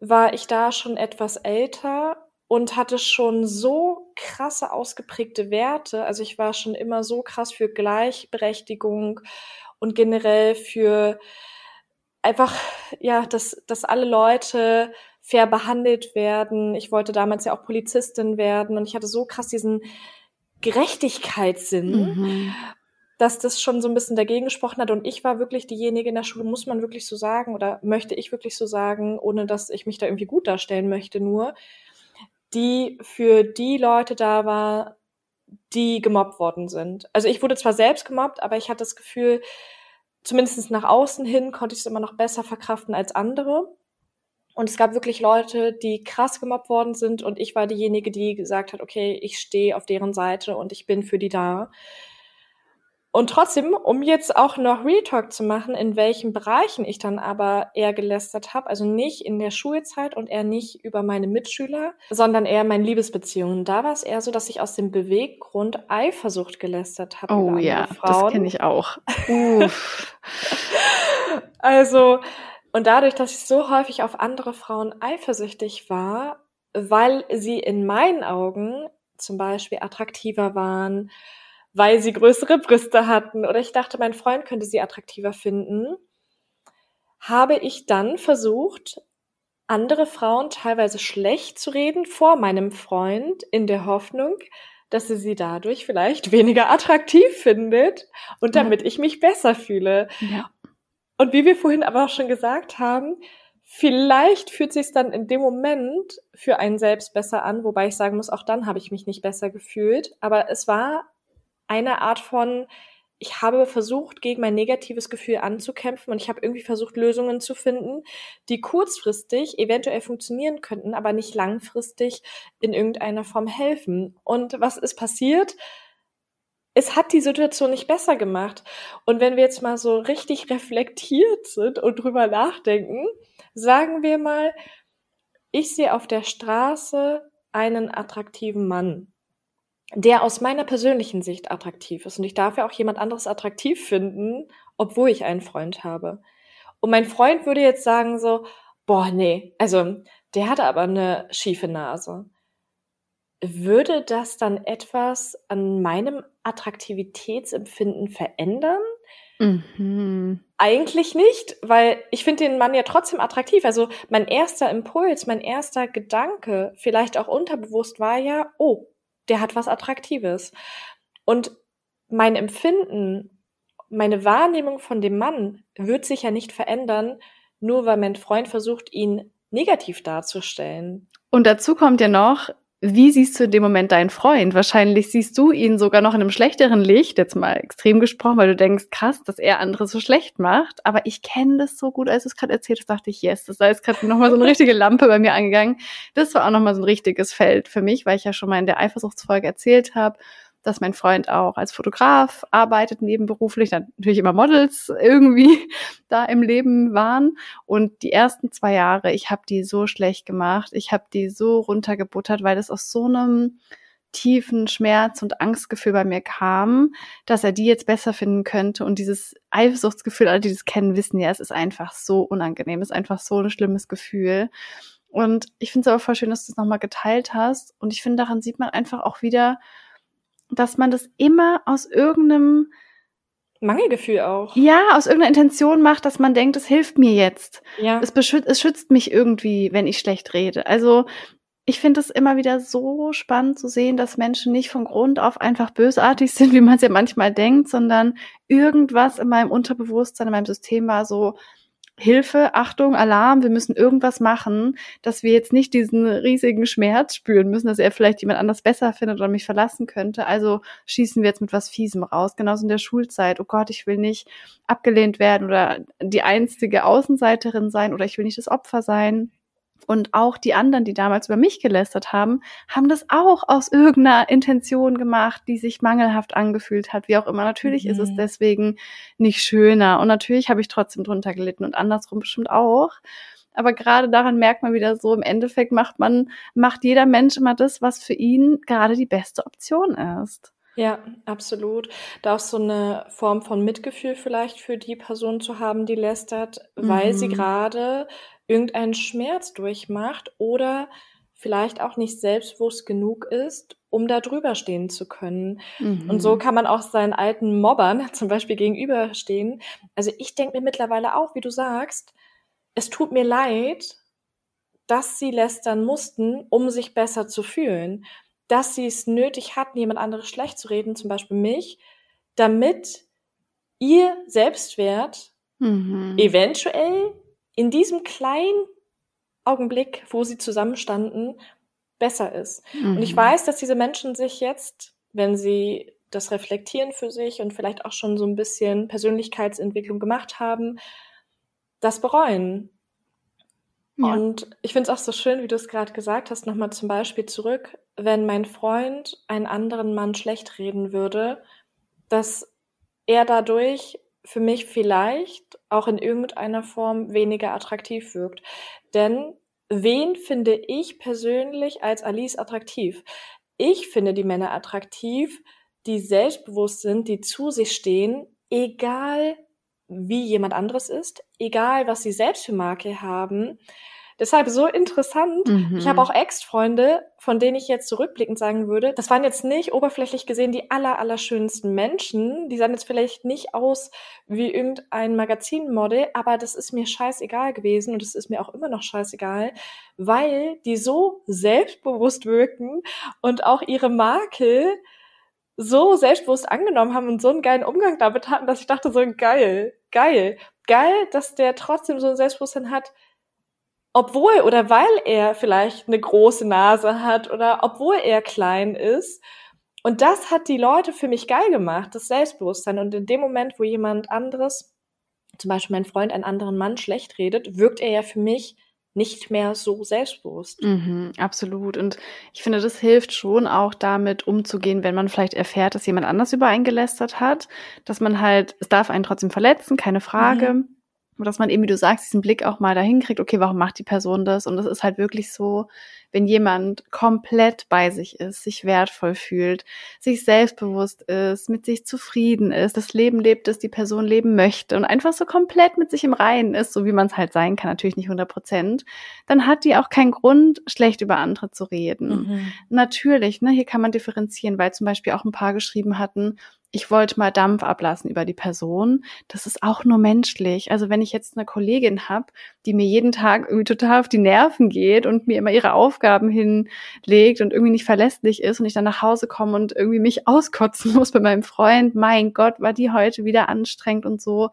war ich da schon etwas älter und hatte schon so krasse ausgeprägte Werte. Also ich war schon immer so krass für Gleichberechtigung und generell für einfach, ja, dass, dass alle Leute fair behandelt werden. Ich wollte damals ja auch Polizistin werden und ich hatte so krass diesen Gerechtigkeitssinn, mhm. dass das schon so ein bisschen dagegen gesprochen hat. Und ich war wirklich diejenige in der Schule, muss man wirklich so sagen, oder möchte ich wirklich so sagen, ohne dass ich mich da irgendwie gut darstellen möchte, nur, die für die Leute da war, die gemobbt worden sind. Also ich wurde zwar selbst gemobbt, aber ich hatte das Gefühl, zumindest nach außen hin konnte ich es immer noch besser verkraften als andere. Und es gab wirklich Leute, die krass gemobbt worden sind und ich war diejenige, die gesagt hat, okay, ich stehe auf deren Seite und ich bin für die da. Und trotzdem, um jetzt auch noch Retalk zu machen, in welchen Bereichen ich dann aber eher gelästert habe, also nicht in der Schulzeit und eher nicht über meine Mitschüler, sondern eher meine Liebesbeziehungen. Da war es eher so, dass ich aus dem Beweggrund Eifersucht gelästert habe. Oh ja, Frauen. das kenne ich auch. also, und dadurch, dass ich so häufig auf andere Frauen eifersüchtig war, weil sie in meinen Augen zum Beispiel attraktiver waren, weil sie größere Brüste hatten oder ich dachte, mein Freund könnte sie attraktiver finden, habe ich dann versucht, andere Frauen teilweise schlecht zu reden vor meinem Freund in der Hoffnung, dass er sie dadurch vielleicht weniger attraktiv findet und damit ja. ich mich besser fühle. Ja. Und wie wir vorhin aber auch schon gesagt haben, vielleicht fühlt sich dann in dem Moment für einen selbst besser an, wobei ich sagen muss, auch dann habe ich mich nicht besser gefühlt. Aber es war eine Art von, ich habe versucht, gegen mein negatives Gefühl anzukämpfen und ich habe irgendwie versucht, Lösungen zu finden, die kurzfristig eventuell funktionieren könnten, aber nicht langfristig in irgendeiner Form helfen. Und was ist passiert? Es hat die Situation nicht besser gemacht. Und wenn wir jetzt mal so richtig reflektiert sind und drüber nachdenken, sagen wir mal, ich sehe auf der Straße einen attraktiven Mann der aus meiner persönlichen Sicht attraktiv ist. Und ich darf ja auch jemand anderes attraktiv finden, obwohl ich einen Freund habe. Und mein Freund würde jetzt sagen so, boah, nee, also der hatte aber eine schiefe Nase. Würde das dann etwas an meinem Attraktivitätsempfinden verändern? Mhm. Eigentlich nicht, weil ich finde den Mann ja trotzdem attraktiv. Also mein erster Impuls, mein erster Gedanke, vielleicht auch unterbewusst war ja, oh, der hat was Attraktives. Und mein Empfinden, meine Wahrnehmung von dem Mann wird sich ja nicht verändern, nur weil mein Freund versucht, ihn negativ darzustellen. Und dazu kommt ja noch, wie siehst du in dem Moment deinen Freund? Wahrscheinlich siehst du ihn sogar noch in einem schlechteren Licht, jetzt mal extrem gesprochen, weil du denkst, krass, dass er andere so schlecht macht. Aber ich kenne das so gut, als du es gerade erzählt hast, dachte ich, yes, das ist gerade nochmal so eine richtige Lampe bei mir angegangen. Das war auch nochmal so ein richtiges Feld für mich, weil ich ja schon mal in der Eifersuchtsfolge erzählt habe, dass mein Freund auch als Fotograf arbeitet, nebenberuflich, dann natürlich immer Models irgendwie da im Leben waren. Und die ersten zwei Jahre, ich habe die so schlecht gemacht, ich habe die so runtergebuttert, weil das aus so einem tiefen Schmerz und Angstgefühl bei mir kam, dass er die jetzt besser finden könnte. Und dieses Eifersuchtsgefühl, alle, die das kennen, wissen ja, es ist einfach so unangenehm, es ist einfach so ein schlimmes Gefühl. Und ich finde es aber voll schön, dass du es nochmal geteilt hast. Und ich finde, daran sieht man einfach auch wieder, dass man das immer aus irgendeinem Mangelgefühl auch. Ja, aus irgendeiner Intention macht, dass man denkt, es hilft mir jetzt. Ja. Es, beschützt, es schützt mich irgendwie, wenn ich schlecht rede. Also ich finde es immer wieder so spannend zu sehen, dass Menschen nicht von Grund auf einfach bösartig sind, wie man es ja manchmal denkt, sondern irgendwas in meinem Unterbewusstsein, in meinem System war so, Hilfe, Achtung, Alarm, wir müssen irgendwas machen, dass wir jetzt nicht diesen riesigen Schmerz spüren müssen, dass er vielleicht jemand anders besser findet oder mich verlassen könnte. Also schießen wir jetzt mit was Fiesem raus. Genauso in der Schulzeit. Oh Gott, ich will nicht abgelehnt werden oder die einzige Außenseiterin sein oder ich will nicht das Opfer sein. Und auch die anderen, die damals über mich gelästert haben, haben das auch aus irgendeiner Intention gemacht, die sich mangelhaft angefühlt hat, wie auch immer. Natürlich mhm. ist es mhm. deswegen nicht schöner. Und natürlich habe ich trotzdem drunter gelitten und andersrum bestimmt auch. Aber gerade daran merkt man wieder so, im Endeffekt macht man, macht jeder Mensch immer das, was für ihn gerade die beste Option ist. Ja, absolut. Da auch so eine Form von Mitgefühl vielleicht für die Person zu haben, die lästert, weil sie mhm. gerade irgendeinen Schmerz durchmacht oder vielleicht auch nicht selbstbewusst genug ist, um da drüber stehen zu können. Mhm. Und so mhm. kann man auch seinen alten Mobbern zum Beispiel gegenüberstehen. Also ich denke mir mittlerweile auch, wie du sagst, es tut mir leid, dass sie lästern mussten, um sich besser zu fühlen. Dass sie es nötig hatten, jemand anderes schlecht zu reden, zum Beispiel mich, damit ihr Selbstwert mhm. eventuell in diesem kleinen Augenblick, wo sie zusammenstanden, besser ist. Mhm. Und ich mhm. weiß, dass diese Menschen sich jetzt, wenn sie das reflektieren für sich und vielleicht auch schon so ein bisschen Persönlichkeitsentwicklung gemacht haben, das bereuen. Ja. Und ich finde es auch so schön, wie du es gerade gesagt hast, nochmal zum Beispiel zurück, wenn mein Freund einen anderen Mann schlecht reden würde, dass er dadurch für mich vielleicht auch in irgendeiner Form weniger attraktiv wirkt. Denn wen finde ich persönlich als Alice attraktiv? Ich finde die Männer attraktiv, die selbstbewusst sind, die zu sich stehen, egal wie jemand anderes ist, egal was sie selbst für Marke haben, Deshalb so interessant. Mhm. Ich habe auch Ex-Freunde, von denen ich jetzt zurückblickend sagen würde, das waren jetzt nicht oberflächlich gesehen die aller, aller schönsten Menschen. Die sahen jetzt vielleicht nicht aus wie irgendein Magazinmodel, aber das ist mir scheißegal gewesen und es ist mir auch immer noch scheißegal, weil die so selbstbewusst wirken und auch ihre Marke so selbstbewusst angenommen haben und so einen geilen Umgang damit hatten, dass ich dachte so geil, geil, geil, dass der trotzdem so ein Selbstbewusstsein hat, obwohl oder weil er vielleicht eine große Nase hat oder obwohl er klein ist. Und das hat die Leute für mich geil gemacht, das Selbstbewusstsein. Und in dem Moment, wo jemand anderes, zum Beispiel mein Freund, einen anderen Mann schlecht redet, wirkt er ja für mich nicht mehr so selbstbewusst. Mhm, absolut. Und ich finde, das hilft schon auch damit umzugehen, wenn man vielleicht erfährt, dass jemand anders über einen gelästert hat, dass man halt, es darf einen trotzdem verletzen, keine Frage. Mhm dass man eben, wie du sagst, diesen Blick auch mal dahin kriegt, okay, warum macht die Person das? Und das ist halt wirklich so, wenn jemand komplett bei sich ist, sich wertvoll fühlt, sich selbstbewusst ist, mit sich zufrieden ist, das Leben lebt, das die Person leben möchte und einfach so komplett mit sich im Reinen ist, so wie man es halt sein kann, natürlich nicht 100 Prozent, dann hat die auch keinen Grund, schlecht über andere zu reden. Mhm. Natürlich, ne, hier kann man differenzieren, weil zum Beispiel auch ein paar geschrieben hatten, ich wollte mal Dampf ablassen über die Person. Das ist auch nur menschlich. Also wenn ich jetzt eine Kollegin habe, die mir jeden Tag irgendwie total auf die Nerven geht und mir immer ihre Aufgaben hinlegt und irgendwie nicht verlässlich ist und ich dann nach Hause komme und irgendwie mich auskotzen muss bei meinem Freund, mein Gott, war die heute wieder anstrengend und so,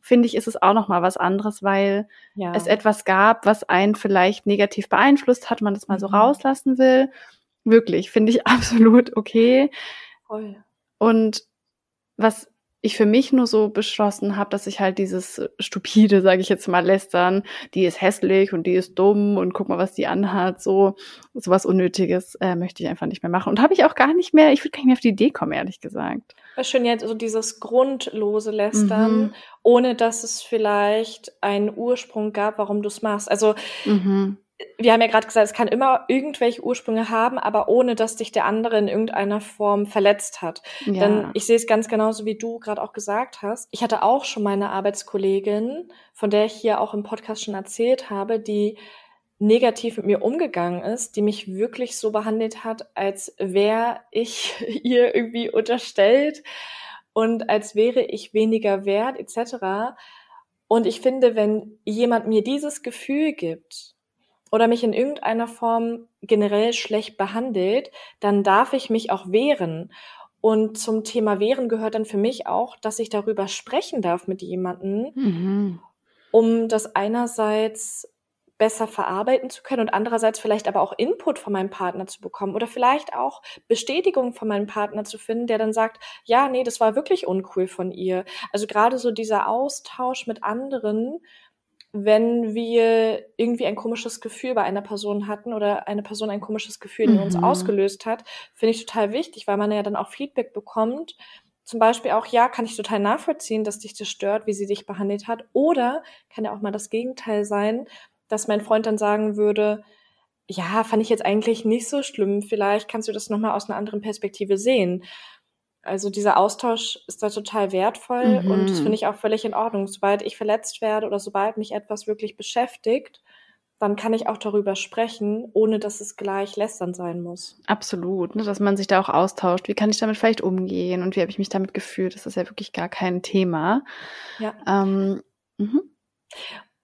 finde ich, ist es auch noch mal was anderes, weil ja. es etwas gab, was einen vielleicht negativ beeinflusst hat, man das mal so mhm. rauslassen will. Wirklich, finde ich absolut okay. Voll. Und was ich für mich nur so beschlossen habe, dass ich halt dieses stupide, sage ich jetzt mal, lästern, die ist hässlich und die ist dumm und guck mal, was die anhat, so sowas Unnötiges äh, möchte ich einfach nicht mehr machen und habe ich auch gar nicht mehr. Ich würde gar nicht mehr auf die Idee kommen, ehrlich gesagt. Was schön jetzt so dieses grundlose Lästern, mhm. ohne dass es vielleicht einen Ursprung gab, warum du es machst. Also mhm wir haben ja gerade gesagt, es kann immer irgendwelche Ursprünge haben, aber ohne dass dich der andere in irgendeiner Form verletzt hat. Ja. Denn ich sehe es ganz genauso, wie du gerade auch gesagt hast. Ich hatte auch schon meine Arbeitskollegin, von der ich hier auch im Podcast schon erzählt habe, die negativ mit mir umgegangen ist, die mich wirklich so behandelt hat, als wäre ich ihr irgendwie unterstellt und als wäre ich weniger wert etc. Und ich finde, wenn jemand mir dieses Gefühl gibt, oder mich in irgendeiner Form generell schlecht behandelt, dann darf ich mich auch wehren. Und zum Thema Wehren gehört dann für mich auch, dass ich darüber sprechen darf mit jemandem, mhm. um das einerseits besser verarbeiten zu können und andererseits vielleicht aber auch Input von meinem Partner zu bekommen oder vielleicht auch Bestätigung von meinem Partner zu finden, der dann sagt, ja, nee, das war wirklich uncool von ihr. Also gerade so dieser Austausch mit anderen wenn wir irgendwie ein komisches Gefühl bei einer Person hatten oder eine Person ein komisches Gefühl in mhm. uns ausgelöst hat, finde ich total wichtig, weil man ja dann auch Feedback bekommt. Zum Beispiel auch, ja, kann ich total nachvollziehen, dass dich das stört, wie sie dich behandelt hat. Oder kann ja auch mal das Gegenteil sein, dass mein Freund dann sagen würde, ja, fand ich jetzt eigentlich nicht so schlimm. Vielleicht kannst du das nochmal aus einer anderen Perspektive sehen. Also dieser Austausch ist da total wertvoll mhm. und das finde mhm. ich auch völlig in Ordnung. Sobald ich verletzt werde oder sobald mich etwas wirklich beschäftigt, dann kann ich auch darüber sprechen, ohne dass es gleich lästern sein muss. Absolut, ne, dass man sich da auch austauscht. Wie kann ich damit vielleicht umgehen und wie habe ich mich damit gefühlt? Das ist ja wirklich gar kein Thema. Ja. Ähm, mhm.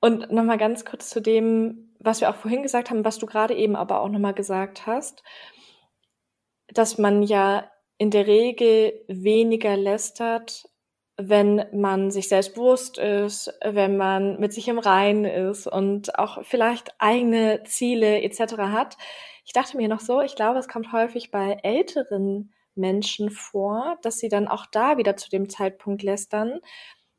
Und nochmal ganz kurz zu dem, was wir auch vorhin gesagt haben, was du gerade eben aber auch nochmal gesagt hast, dass man ja in der Regel weniger lästert, wenn man sich selbst bewusst ist, wenn man mit sich im Reinen ist und auch vielleicht eigene Ziele etc. hat. Ich dachte mir noch so, ich glaube, es kommt häufig bei älteren Menschen vor, dass sie dann auch da wieder zu dem Zeitpunkt lästern,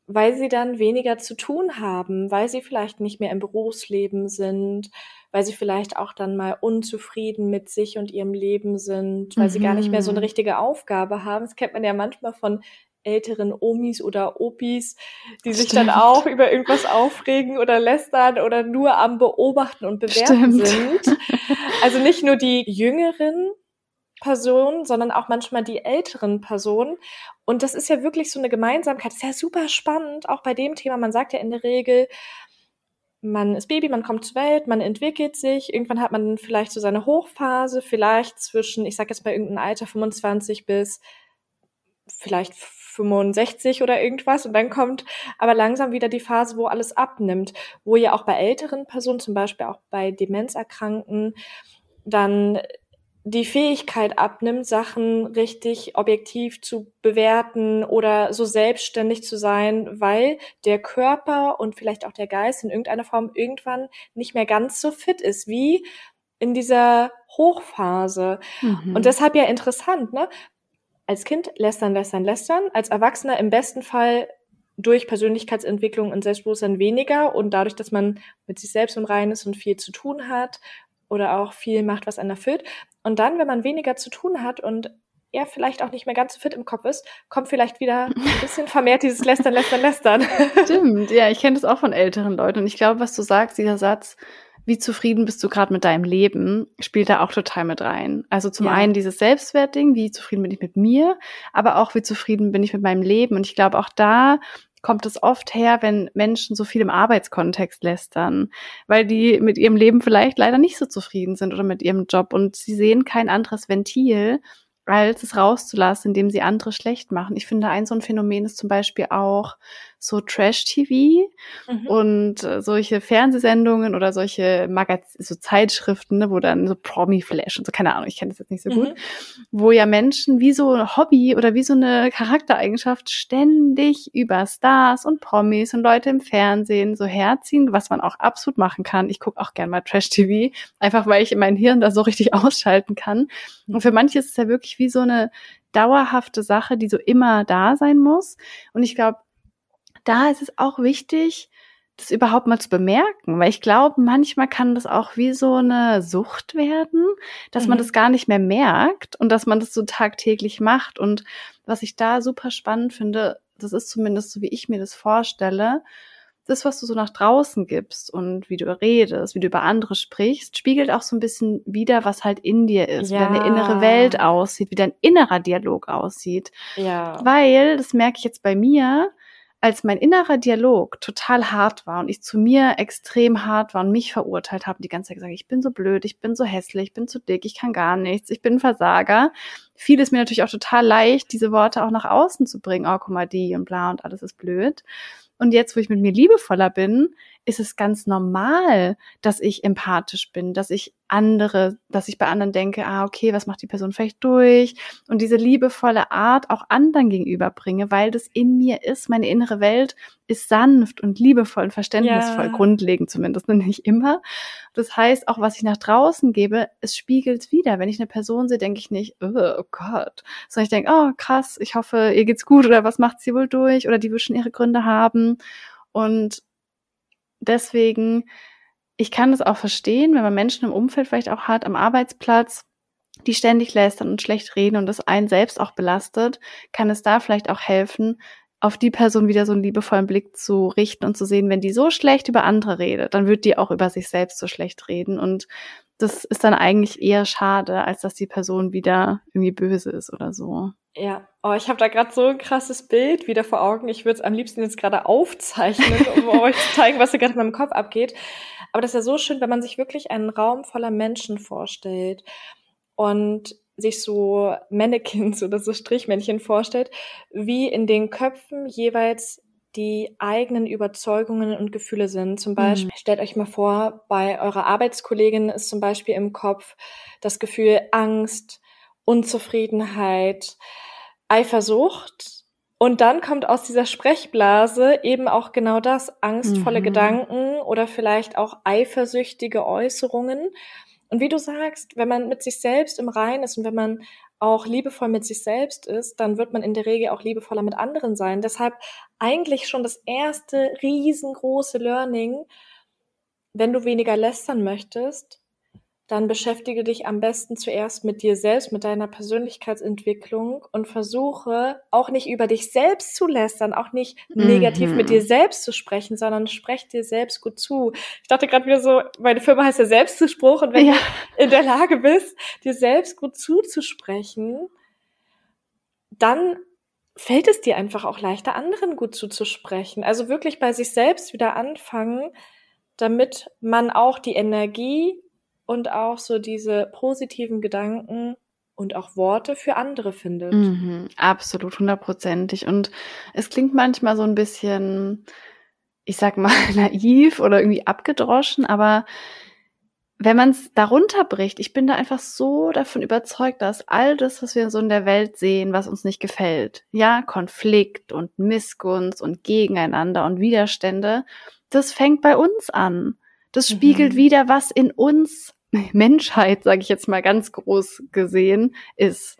weil sie dann weniger zu tun haben, weil sie vielleicht nicht mehr im Berufsleben sind, weil sie vielleicht auch dann mal unzufrieden mit sich und ihrem Leben sind, weil mhm. sie gar nicht mehr so eine mhm. richtige Aufgabe haben. Das kennt man ja manchmal von älteren Omis oder Opis, die sich Stimmt. dann auch über irgendwas aufregen oder lästern oder nur am Beobachten und Bewerten Stimmt. sind. Also nicht nur die jüngeren Personen, sondern auch manchmal die älteren Personen. Und das ist ja wirklich so eine Gemeinsamkeit. Das ist ja super spannend, auch bei dem Thema. Man sagt ja in der Regel, man ist Baby, man kommt zur Welt, man entwickelt sich, irgendwann hat man vielleicht so seine Hochphase, vielleicht zwischen, ich sag jetzt bei irgendeinem Alter 25 bis vielleicht 65 oder irgendwas. Und dann kommt aber langsam wieder die Phase, wo alles abnimmt, wo ja auch bei älteren Personen, zum Beispiel auch bei Demenzerkrankten, dann die Fähigkeit abnimmt, Sachen richtig objektiv zu bewerten oder so selbstständig zu sein, weil der Körper und vielleicht auch der Geist in irgendeiner Form irgendwann nicht mehr ganz so fit ist wie in dieser Hochphase. Mhm. Und deshalb ja interessant, ne? Als Kind lästern, lästern, lästern, als Erwachsener im besten Fall durch Persönlichkeitsentwicklung und Selbstbewusstsein weniger und dadurch, dass man mit sich selbst im Reinen ist und viel zu tun hat oder auch viel macht, was einen erfüllt. Und dann, wenn man weniger zu tun hat und er vielleicht auch nicht mehr ganz so fit im Kopf ist, kommt vielleicht wieder ein bisschen vermehrt dieses Lästern, Lästern, Lästern. Stimmt, ja, ich kenne das auch von älteren Leuten. Und ich glaube, was du sagst, dieser Satz, wie zufrieden bist du gerade mit deinem Leben, spielt da auch total mit rein. Also zum ja. einen dieses Selbstwertding, wie zufrieden bin ich mit mir, aber auch wie zufrieden bin ich mit meinem Leben. Und ich glaube, auch da kommt es oft her, wenn Menschen so viel im Arbeitskontext lästern, weil die mit ihrem Leben vielleicht leider nicht so zufrieden sind oder mit ihrem Job und sie sehen kein anderes Ventil, als es rauszulassen, indem sie andere schlecht machen. Ich finde, ein so ein Phänomen ist zum Beispiel auch so Trash-TV mhm. und äh, solche Fernsehsendungen oder solche Magaz so Zeitschriften, ne, wo dann so Promi-Flash und so, keine Ahnung, ich kenne das jetzt nicht so mhm. gut, wo ja Menschen wie so ein Hobby oder wie so eine Charaktereigenschaft ständig über Stars und Promis und Leute im Fernsehen so herziehen, was man auch absolut machen kann. Ich gucke auch gern mal Trash-TV, einfach weil ich in mein Hirn da so richtig ausschalten kann. Und für manche ist es ja wirklich wie so eine dauerhafte Sache, die so immer da sein muss. Und ich glaube, da ist es auch wichtig, das überhaupt mal zu bemerken, weil ich glaube, manchmal kann das auch wie so eine Sucht werden, dass mhm. man das gar nicht mehr merkt und dass man das so tagtäglich macht. Und was ich da super spannend finde, das ist zumindest so, wie ich mir das vorstelle, das, was du so nach draußen gibst und wie du redest, wie du über andere sprichst, spiegelt auch so ein bisschen wieder, was halt in dir ist, ja. wie deine innere Welt aussieht, wie dein innerer Dialog aussieht. Ja. Weil, das merke ich jetzt bei mir, als mein innerer Dialog total hart war und ich zu mir extrem hart war und mich verurteilt habe, die ganze Zeit gesagt, ich bin so blöd, ich bin so hässlich, ich bin zu dick, ich kann gar nichts, ich bin ein Versager, fiel es mir natürlich auch total leicht, diese Worte auch nach außen zu bringen, oh, guck mal, die und bla und alles ist blöd. Und jetzt, wo ich mit mir liebevoller bin, ist es ganz normal, dass ich empathisch bin, dass ich andere, dass ich bei anderen denke, ah, okay, was macht die Person vielleicht durch? Und diese liebevolle Art auch anderen gegenüberbringe, weil das in mir ist. Meine innere Welt ist sanft und liebevoll und verständnisvoll, ja. grundlegend zumindest, nicht immer. Das heißt, auch was ich nach draußen gebe, es spiegelt wieder. Wenn ich eine Person sehe, denke ich nicht, oh Gott, sondern ich denke, oh krass, ich hoffe, ihr geht's gut oder was macht sie wohl durch oder die wird schon ihre Gründe haben. Und deswegen, ich kann das auch verstehen, wenn man Menschen im Umfeld vielleicht auch hat, am Arbeitsplatz, die ständig lästern und schlecht reden und das einen selbst auch belastet, kann es da vielleicht auch helfen, auf die Person wieder so einen liebevollen Blick zu richten und zu sehen, wenn die so schlecht über andere redet, dann wird die auch über sich selbst so schlecht reden. Und das ist dann eigentlich eher schade, als dass die Person wieder irgendwie böse ist oder so. Ja, oh, ich habe da gerade so ein krasses Bild wieder vor Augen. Ich würde es am liebsten jetzt gerade aufzeichnen, um euch zu zeigen, was hier gerade in meinem Kopf abgeht. Aber das ist ja so schön, wenn man sich wirklich einen Raum voller Menschen vorstellt und sich so Mannequins oder so Strichmännchen vorstellt, wie in den Köpfen jeweils die eigenen Überzeugungen und Gefühle sind. Zum Beispiel, mhm. stellt euch mal vor, bei eurer Arbeitskollegin ist zum Beispiel im Kopf das Gefühl Angst, Unzufriedenheit, Eifersucht. Und dann kommt aus dieser Sprechblase eben auch genau das, angstvolle mhm. Gedanken oder vielleicht auch eifersüchtige Äußerungen. Und wie du sagst, wenn man mit sich selbst im Rein ist und wenn man auch liebevoll mit sich selbst ist, dann wird man in der Regel auch liebevoller mit anderen sein. Deshalb eigentlich schon das erste riesengroße Learning, wenn du weniger lästern möchtest, dann beschäftige dich am besten zuerst mit dir selbst, mit deiner Persönlichkeitsentwicklung und versuche auch nicht über dich selbst zu lästern, auch nicht mhm. negativ mit dir selbst zu sprechen, sondern sprech dir selbst gut zu. Ich dachte gerade wieder so, meine Firma heißt ja Selbstzuspruch und wenn ja. du in der Lage bist, dir selbst gut zuzusprechen, dann fällt es dir einfach auch leichter, anderen gut zuzusprechen. Also wirklich bei sich selbst wieder anfangen, damit man auch die Energie und auch so diese positiven Gedanken und auch Worte für andere findet. Mhm, absolut, hundertprozentig. Und es klingt manchmal so ein bisschen, ich sag mal, naiv oder irgendwie abgedroschen, aber wenn man es darunter bricht, ich bin da einfach so davon überzeugt, dass all das, was wir so in der Welt sehen, was uns nicht gefällt, ja, Konflikt und Missgunst und Gegeneinander und Widerstände, das fängt bei uns an. Das spiegelt mhm. wieder, was in uns Menschheit, sage ich jetzt mal ganz groß gesehen, ist.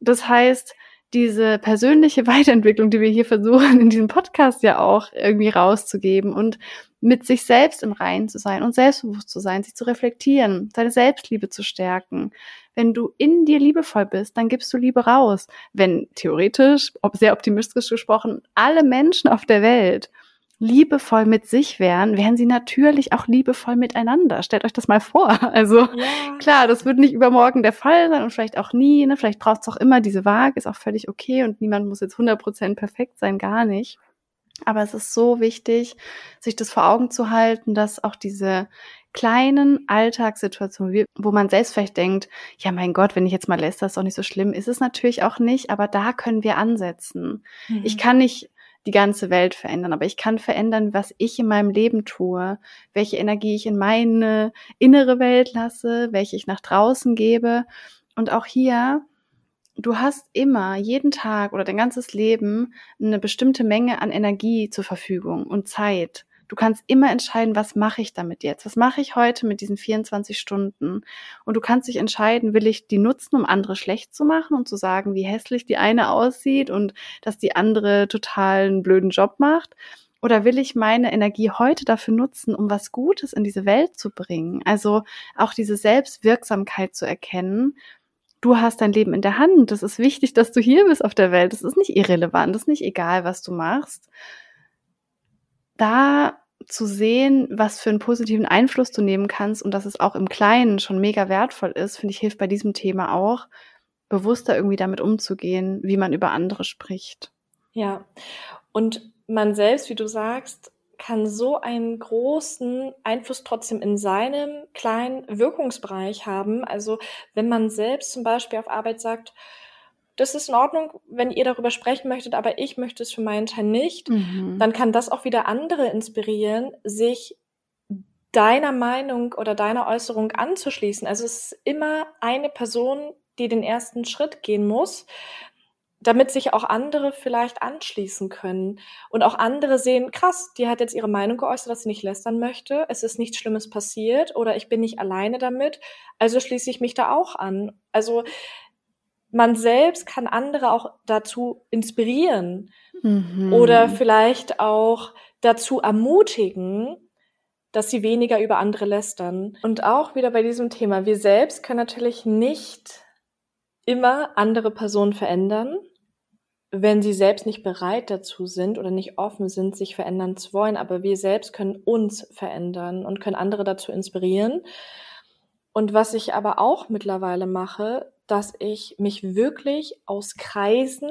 Das heißt, diese persönliche Weiterentwicklung, die wir hier versuchen, in diesem Podcast ja auch irgendwie rauszugeben und mit sich selbst im Reinen zu sein und selbstbewusst zu sein, sich zu reflektieren, seine Selbstliebe zu stärken. Wenn du in dir liebevoll bist, dann gibst du Liebe raus. Wenn theoretisch, ob sehr optimistisch gesprochen, alle Menschen auf der Welt liebevoll mit sich wären, wären sie natürlich auch liebevoll miteinander. Stellt euch das mal vor. Also ja. klar, das wird nicht übermorgen der Fall sein und vielleicht auch nie. Ne? Vielleicht braucht es auch immer diese Waage, ist auch völlig okay und niemand muss jetzt 100% perfekt sein, gar nicht. Aber es ist so wichtig, sich das vor Augen zu halten, dass auch diese kleinen Alltagssituationen, wo man selbst vielleicht denkt, ja mein Gott, wenn ich jetzt mal lässt, das ist doch nicht so schlimm. Ist es natürlich auch nicht, aber da können wir ansetzen. Mhm. Ich kann nicht die ganze Welt verändern, aber ich kann verändern, was ich in meinem Leben tue, welche Energie ich in meine innere Welt lasse, welche ich nach draußen gebe. Und auch hier, du hast immer jeden Tag oder dein ganzes Leben eine bestimmte Menge an Energie zur Verfügung und Zeit. Du kannst immer entscheiden, was mache ich damit jetzt? Was mache ich heute mit diesen 24 Stunden? Und du kannst dich entscheiden, will ich die nutzen, um andere schlecht zu machen und zu sagen, wie hässlich die eine aussieht und dass die andere total einen blöden Job macht? Oder will ich meine Energie heute dafür nutzen, um was Gutes in diese Welt zu bringen? Also auch diese Selbstwirksamkeit zu erkennen. Du hast dein Leben in der Hand. Das ist wichtig, dass du hier bist auf der Welt. Das ist nicht irrelevant. Das ist nicht egal, was du machst. Da zu sehen, was für einen positiven Einfluss du nehmen kannst und dass es auch im Kleinen schon mega wertvoll ist, finde ich, hilft bei diesem Thema auch, bewusster irgendwie damit umzugehen, wie man über andere spricht. Ja, und man selbst, wie du sagst, kann so einen großen Einfluss trotzdem in seinem kleinen Wirkungsbereich haben. Also wenn man selbst zum Beispiel auf Arbeit sagt, das ist in Ordnung, wenn ihr darüber sprechen möchtet, aber ich möchte es für meinen Teil nicht, mhm. dann kann das auch wieder andere inspirieren, sich deiner Meinung oder deiner Äußerung anzuschließen. Also es ist immer eine Person, die den ersten Schritt gehen muss, damit sich auch andere vielleicht anschließen können und auch andere sehen, krass, die hat jetzt ihre Meinung geäußert, dass sie nicht lästern möchte, es ist nichts Schlimmes passiert oder ich bin nicht alleine damit, also schließe ich mich da auch an. Also man selbst kann andere auch dazu inspirieren mhm. oder vielleicht auch dazu ermutigen, dass sie weniger über andere lästern. Und auch wieder bei diesem Thema, wir selbst können natürlich nicht immer andere Personen verändern, wenn sie selbst nicht bereit dazu sind oder nicht offen sind, sich verändern zu wollen. Aber wir selbst können uns verändern und können andere dazu inspirieren. Und was ich aber auch mittlerweile mache, dass ich mich wirklich aus Kreisen,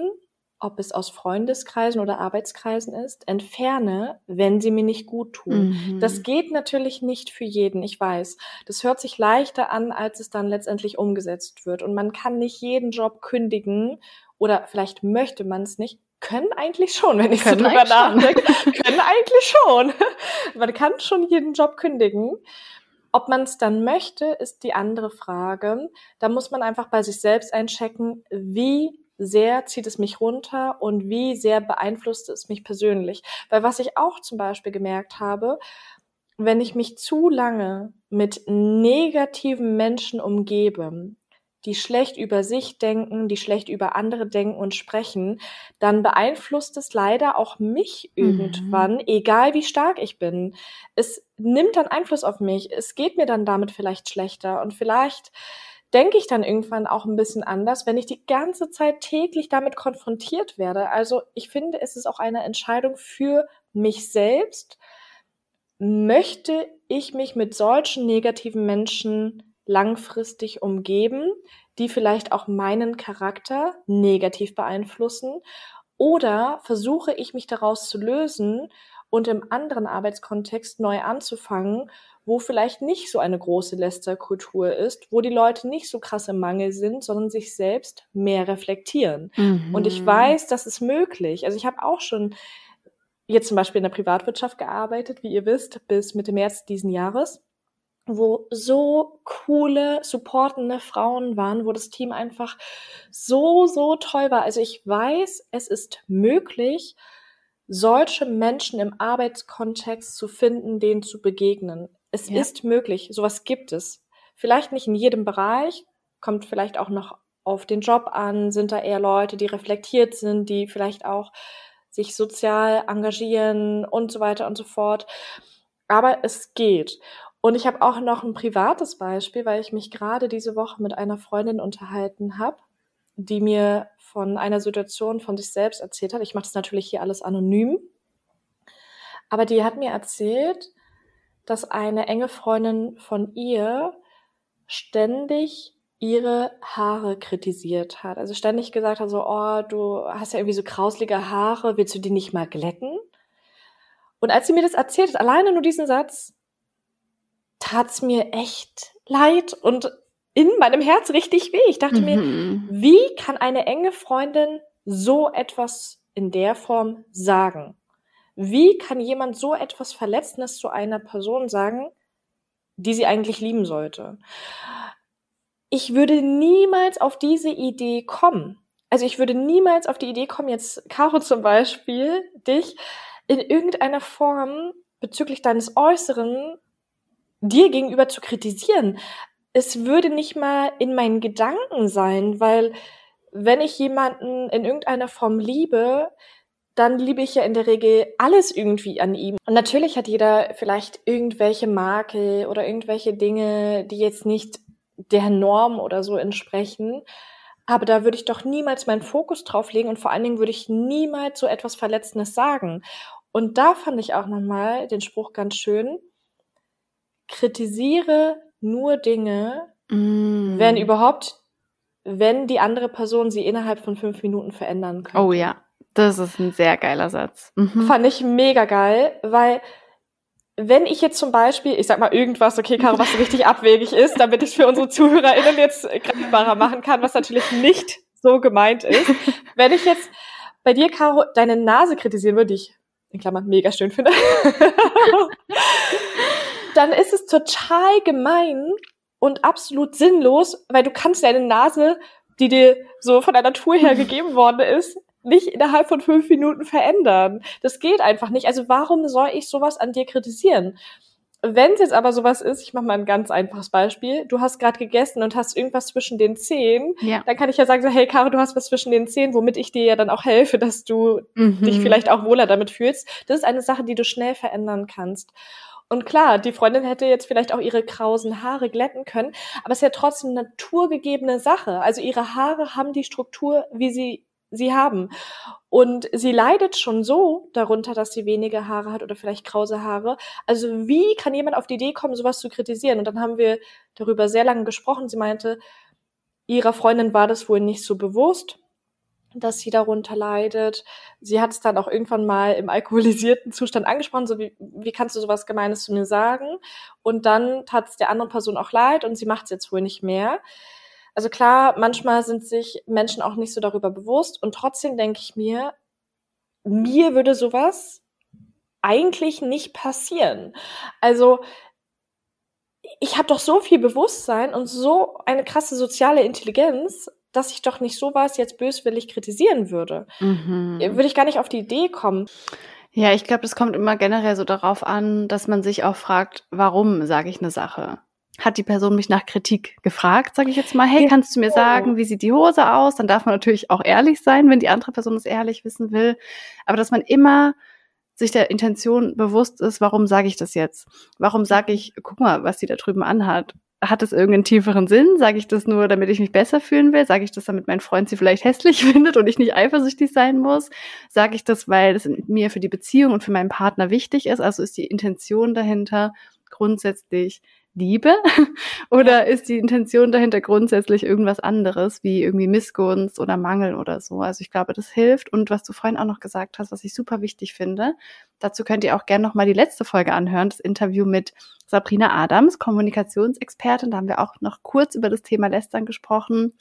ob es aus Freundeskreisen oder Arbeitskreisen ist, entferne, wenn sie mir nicht gut tun. Mhm. Das geht natürlich nicht für jeden, ich weiß. Das hört sich leichter an, als es dann letztendlich umgesetzt wird. Und man kann nicht jeden Job kündigen oder vielleicht möchte man es nicht. Können eigentlich schon, wenn ich so drüber nachdenke. können eigentlich schon. man kann schon jeden Job kündigen. Ob man es dann möchte, ist die andere Frage. Da muss man einfach bei sich selbst einchecken, wie sehr zieht es mich runter und wie sehr beeinflusst es mich persönlich. Weil was ich auch zum Beispiel gemerkt habe, wenn ich mich zu lange mit negativen Menschen umgebe, die schlecht über sich denken, die schlecht über andere denken und sprechen, dann beeinflusst es leider auch mich irgendwann, mhm. egal wie stark ich bin. Es nimmt dann Einfluss auf mich. Es geht mir dann damit vielleicht schlechter und vielleicht denke ich dann irgendwann auch ein bisschen anders, wenn ich die ganze Zeit täglich damit konfrontiert werde. Also ich finde, es ist auch eine Entscheidung für mich selbst. Möchte ich mich mit solchen negativen Menschen langfristig umgeben, die vielleicht auch meinen Charakter negativ beeinflussen? Oder versuche ich mich daraus zu lösen und im anderen Arbeitskontext neu anzufangen, wo vielleicht nicht so eine große Lästerkultur ist, wo die Leute nicht so krass im Mangel sind, sondern sich selbst mehr reflektieren. Mhm. Und ich weiß, das ist möglich. Also ich habe auch schon jetzt zum Beispiel in der Privatwirtschaft gearbeitet, wie ihr wisst, bis Mitte März diesen Jahres wo so coole, supportende Frauen waren, wo das Team einfach so, so toll war. Also ich weiß, es ist möglich, solche Menschen im Arbeitskontext zu finden, denen zu begegnen. Es ja. ist möglich, sowas gibt es. Vielleicht nicht in jedem Bereich, kommt vielleicht auch noch auf den Job an, sind da eher Leute, die reflektiert sind, die vielleicht auch sich sozial engagieren und so weiter und so fort. Aber es geht. Und ich habe auch noch ein privates Beispiel, weil ich mich gerade diese Woche mit einer Freundin unterhalten habe, die mir von einer Situation von sich selbst erzählt hat. Ich mache das natürlich hier alles anonym. Aber die hat mir erzählt, dass eine enge Freundin von ihr ständig ihre Haare kritisiert hat. Also ständig gesagt hat so, oh, du hast ja irgendwie so krauslige Haare, willst du die nicht mal glätten? Und als sie mir das erzählt hat, alleine nur diesen Satz, tat's mir echt leid und in meinem Herz richtig weh. Ich dachte Mhm. mir, wie kann eine enge Freundin so etwas in der Form sagen? Wie kann jemand so etwas Verletzendes zu einer Person sagen, die sie eigentlich lieben sollte? Ich würde niemals auf diese Idee kommen. Also ich würde niemals auf die Idee kommen, jetzt Caro zum Beispiel, dich in irgendeiner Form bezüglich deines Äußeren dir gegenüber zu kritisieren. Es würde nicht mal in meinen Gedanken sein, weil wenn ich jemanden in irgendeiner Form liebe, dann liebe ich ja in der Regel alles irgendwie an ihm. Und natürlich hat jeder vielleicht irgendwelche Makel oder irgendwelche Dinge, die jetzt nicht der Norm oder so entsprechen. Aber da würde ich doch niemals meinen Fokus drauf legen und vor allen Dingen würde ich niemals so etwas Verletzendes sagen. Und da fand ich auch nochmal den Spruch ganz schön. Kritisiere nur Dinge, Mm. wenn überhaupt, wenn die andere Person sie innerhalb von fünf Minuten verändern kann. Oh ja, das ist ein sehr geiler Satz. Mhm. Fand ich mega geil, weil wenn ich jetzt zum Beispiel, ich sag mal irgendwas, okay, Caro, was richtig abwegig ist, damit ich für unsere ZuhörerInnen jetzt greifbarer machen kann, was natürlich nicht so gemeint ist. Wenn ich jetzt bei dir, Caro, deine Nase kritisieren würde, die ich in Klammern mega schön finde, dann ist es total gemein und absolut sinnlos, weil du kannst deine Nase, die dir so von der Natur her gegeben worden ist, nicht innerhalb von fünf Minuten verändern. Das geht einfach nicht. Also warum soll ich sowas an dir kritisieren? Wenn es jetzt aber sowas ist, ich mache mal ein ganz einfaches Beispiel, du hast gerade gegessen und hast irgendwas zwischen den Zähnen, Ja. dann kann ich ja sagen, so, hey Caro, du hast was zwischen den Zähnen, womit ich dir ja dann auch helfe, dass du Mhm. dich vielleicht auch wohler damit fühlst. Das ist eine Sache, die du schnell verändern kannst. Und klar, die Freundin hätte jetzt vielleicht auch ihre krausen Haare glätten können, aber es ist ja trotzdem naturgegebene Sache. Also ihre Haare haben die Struktur, wie sie sie haben. Und sie leidet schon so darunter, dass sie wenige Haare hat oder vielleicht krause Haare. Also wie kann jemand auf die Idee kommen, sowas zu kritisieren? Und dann haben wir darüber sehr lange gesprochen. Sie meinte, ihrer Freundin war das wohl nicht so bewusst dass sie darunter leidet. Sie hat es dann auch irgendwann mal im alkoholisierten Zustand angesprochen, so wie, wie kannst du sowas Gemeines zu mir sagen? Und dann tat es der anderen Person auch leid und sie macht es jetzt wohl nicht mehr. Also klar, manchmal sind sich Menschen auch nicht so darüber bewusst und trotzdem denke ich mir, mir würde sowas eigentlich nicht passieren. Also ich habe doch so viel Bewusstsein und so eine krasse soziale Intelligenz, dass ich doch nicht sowas jetzt böswillig kritisieren würde. Mhm. Würde ich gar nicht auf die Idee kommen. Ja, ich glaube, das kommt immer generell so darauf an, dass man sich auch fragt, warum sage ich eine Sache? Hat die Person mich nach Kritik gefragt, sage ich jetzt mal, hey, kannst du mir sagen, wie sieht die Hose aus? Dann darf man natürlich auch ehrlich sein, wenn die andere Person es ehrlich wissen will. Aber dass man immer sich der Intention bewusst ist, warum sage ich das jetzt? Warum sage ich, guck mal, was die da drüben anhat? Hat es irgendeinen tieferen Sinn? Sage ich das nur, damit ich mich besser fühlen will? Sage ich das, damit mein Freund sie vielleicht hässlich findet und ich nicht eifersüchtig sein muss? Sage ich das, weil es mir für die Beziehung und für meinen Partner wichtig ist? Also ist die Intention dahinter grundsätzlich Liebe? oder ist die Intention dahinter grundsätzlich irgendwas anderes, wie irgendwie Missgunst oder Mangel oder so? Also ich glaube, das hilft. Und was du vorhin auch noch gesagt hast, was ich super wichtig finde, dazu könnt ihr auch gerne noch mal die letzte Folge anhören, das Interview mit Sabrina Adams, Kommunikationsexpertin. Da haben wir auch noch kurz über das Thema Lästern gesprochen.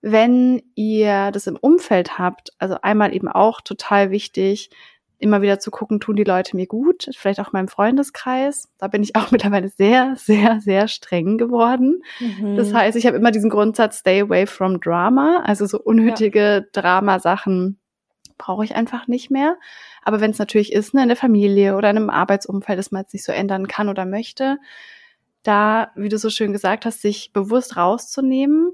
Wenn ihr das im Umfeld habt, also einmal eben auch total wichtig, immer wieder zu gucken, tun die Leute mir gut, vielleicht auch meinem Freundeskreis. Da bin ich auch mittlerweile sehr, sehr, sehr streng geworden. Mhm. Das heißt, ich habe immer diesen Grundsatz, stay away from drama, also so unnötige Dramasachen brauche ich einfach nicht mehr. Aber wenn es natürlich ist, ne, in der Familie oder in einem Arbeitsumfeld, das man jetzt nicht so ändern kann oder möchte, da, wie du so schön gesagt hast, sich bewusst rauszunehmen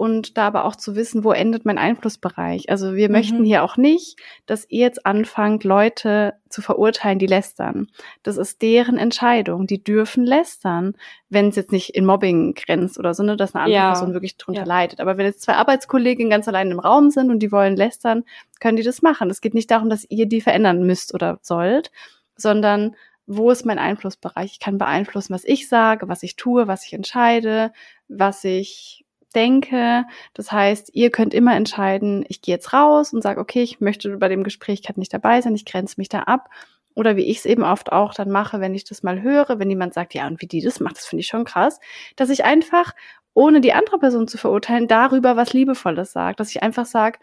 und da aber auch zu wissen, wo endet mein Einflussbereich. Also wir Mhm. möchten hier auch nicht, dass ihr jetzt anfangt, Leute zu verurteilen, die lästern. Das ist deren Entscheidung. Die dürfen lästern, wenn es jetzt nicht in Mobbing grenzt oder so, ne, dass eine andere Ja. Person wirklich drunter Ja. leidet. Aber wenn jetzt zwei Arbeitskolleginnen ganz allein im Raum sind und die wollen lästern, können die das machen. Es geht nicht darum, dass ihr die verändern müsst oder sollt, sondern wo ist mein Einflussbereich? Ich kann beeinflussen, was ich sage, was ich tue, was ich entscheide, was ich denke. Das heißt, ihr könnt immer entscheiden, ich gehe jetzt raus und sage, okay, ich möchte bei dem Gespräch gerade nicht dabei sein, ich grenze mich da ab. Oder wie ich es eben oft auch dann mache, wenn ich das mal höre, wenn jemand sagt, ja, und wie die das macht, das finde ich schon krass, dass ich einfach, ohne die andere Person zu verurteilen, darüber was Liebevolles sage. Dass ich einfach sage,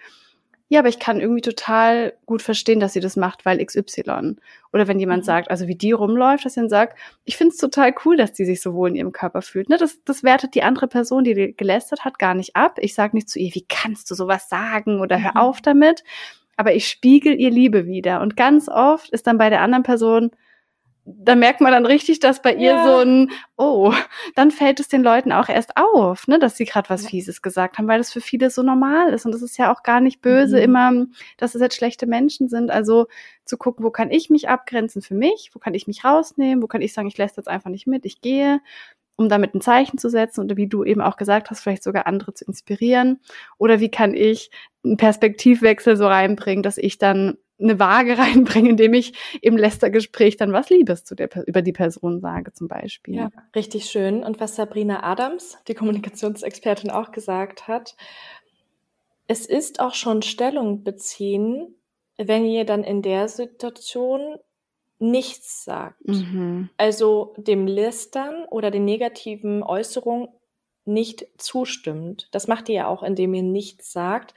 ja, aber ich kann irgendwie total gut verstehen, dass sie das macht, weil XY. Oder wenn jemand mhm. sagt, also wie die rumläuft, dass sie dann sagt, ich finde es total cool, dass die sich so wohl in ihrem Körper fühlt. Ne, das, das wertet die andere Person, die gelästert hat, gar nicht ab. Ich sage nicht zu ihr, wie kannst du sowas sagen oder hör mhm. auf damit. Aber ich spiegel ihr Liebe wieder. Und ganz oft ist dann bei der anderen Person, da merkt man dann richtig, dass bei ihr ja. so ein, oh, dann fällt es den Leuten auch erst auf, ne, dass sie gerade was Fieses gesagt haben, weil das für viele so normal ist. Und das ist ja auch gar nicht böse mhm. immer, dass es jetzt schlechte Menschen sind. Also zu gucken, wo kann ich mich abgrenzen für mich, wo kann ich mich rausnehmen, wo kann ich sagen, ich lässt jetzt einfach nicht mit, ich gehe, um damit ein Zeichen zu setzen oder wie du eben auch gesagt hast, vielleicht sogar andere zu inspirieren. Oder wie kann ich einen Perspektivwechsel so reinbringen, dass ich dann eine Waage reinbringen, indem ich im Lästergespräch dann was Liebes zu der, über die Person sage, zum Beispiel. Ja, richtig schön. Und was Sabrina Adams, die Kommunikationsexpertin, auch gesagt hat, es ist auch schon Stellung beziehen, wenn ihr dann in der Situation nichts sagt. Mhm. Also dem Lästern oder den negativen Äußerungen nicht zustimmt. Das macht ihr ja auch, indem ihr nichts sagt.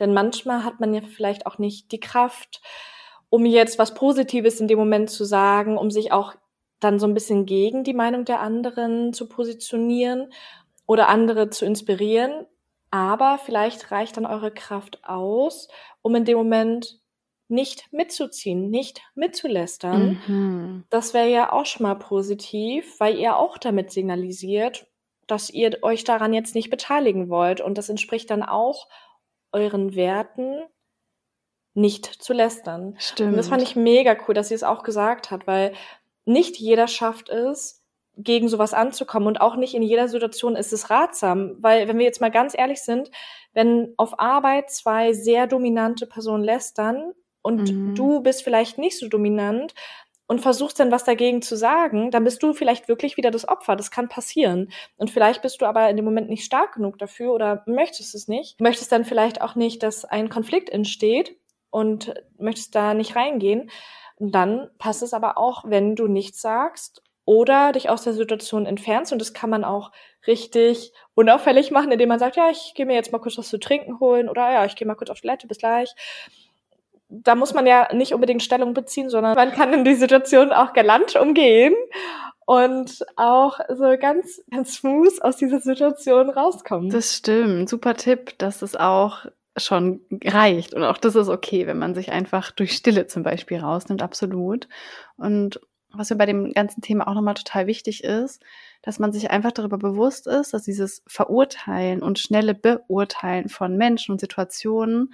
Denn manchmal hat man ja vielleicht auch nicht die Kraft, um jetzt was Positives in dem Moment zu sagen, um sich auch dann so ein bisschen gegen die Meinung der anderen zu positionieren oder andere zu inspirieren. Aber vielleicht reicht dann eure Kraft aus, um in dem Moment nicht mitzuziehen, nicht mitzulästern. Mhm. Das wäre ja auch schon mal positiv, weil ihr auch damit signalisiert, dass ihr euch daran jetzt nicht beteiligen wollt. Und das entspricht dann auch euren Werten nicht zu lästern. Stimmt. Und das fand ich mega cool, dass sie es auch gesagt hat, weil nicht jeder schafft es, gegen sowas anzukommen und auch nicht in jeder Situation ist es ratsam, weil wenn wir jetzt mal ganz ehrlich sind, wenn auf Arbeit zwei sehr dominante Personen lästern und mhm. du bist vielleicht nicht so dominant, und versuchst dann was dagegen zu sagen, dann bist du vielleicht wirklich wieder das Opfer. Das kann passieren. Und vielleicht bist du aber in dem Moment nicht stark genug dafür oder möchtest es nicht. Möchtest dann vielleicht auch nicht, dass ein Konflikt entsteht und möchtest da nicht reingehen. Und dann passt es aber auch, wenn du nichts sagst oder dich aus der Situation entfernst. Und das kann man auch richtig unauffällig machen, indem man sagt, ja, ich gehe mir jetzt mal kurz was zu trinken holen oder ja, ich gehe mal kurz auf Toilette, bis gleich da muss man ja nicht unbedingt Stellung beziehen, sondern man kann in die Situation auch galant umgehen und auch so ganz, ganz smooth aus dieser Situation rauskommen. Das stimmt. Super Tipp, dass es auch schon reicht. Und auch das ist okay, wenn man sich einfach durch Stille zum Beispiel rausnimmt, absolut. Und was mir bei dem ganzen Thema auch nochmal total wichtig ist, dass man sich einfach darüber bewusst ist, dass dieses Verurteilen und schnelle Beurteilen von Menschen und Situationen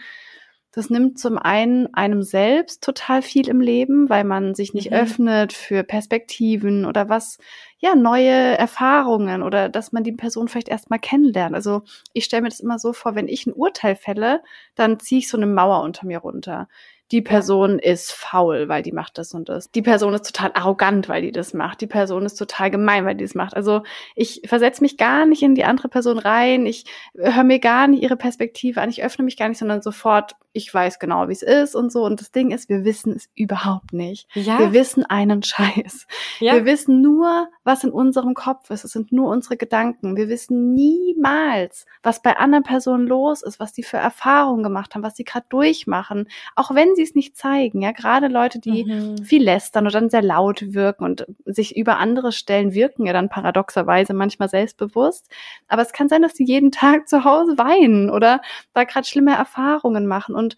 das nimmt zum einen einem selbst total viel im Leben, weil man sich nicht mhm. öffnet für Perspektiven oder was, ja, neue Erfahrungen oder dass man die Person vielleicht erstmal kennenlernt. Also ich stelle mir das immer so vor, wenn ich ein Urteil fälle, dann ziehe ich so eine Mauer unter mir runter die Person ist faul, weil die macht das und das. Die Person ist total arrogant, weil die das macht. Die Person ist total gemein, weil die das macht. Also ich versetze mich gar nicht in die andere Person rein. Ich höre mir gar nicht ihre Perspektive an. Ich öffne mich gar nicht, sondern sofort, ich weiß genau, wie es ist und so. Und das Ding ist, wir wissen es überhaupt nicht. Ja. Wir wissen einen Scheiß. Ja. Wir wissen nur, was in unserem Kopf ist. Es sind nur unsere Gedanken. Wir wissen niemals, was bei anderen Personen los ist, was die für Erfahrungen gemacht haben, was sie gerade durchmachen. Auch wenn sie es nicht zeigen. Ja, gerade Leute, die mhm. viel lästern oder dann sehr laut wirken und sich über andere stellen, wirken ja dann paradoxerweise manchmal selbstbewusst. Aber es kann sein, dass sie jeden Tag zu Hause weinen oder da gerade schlimme Erfahrungen machen. Und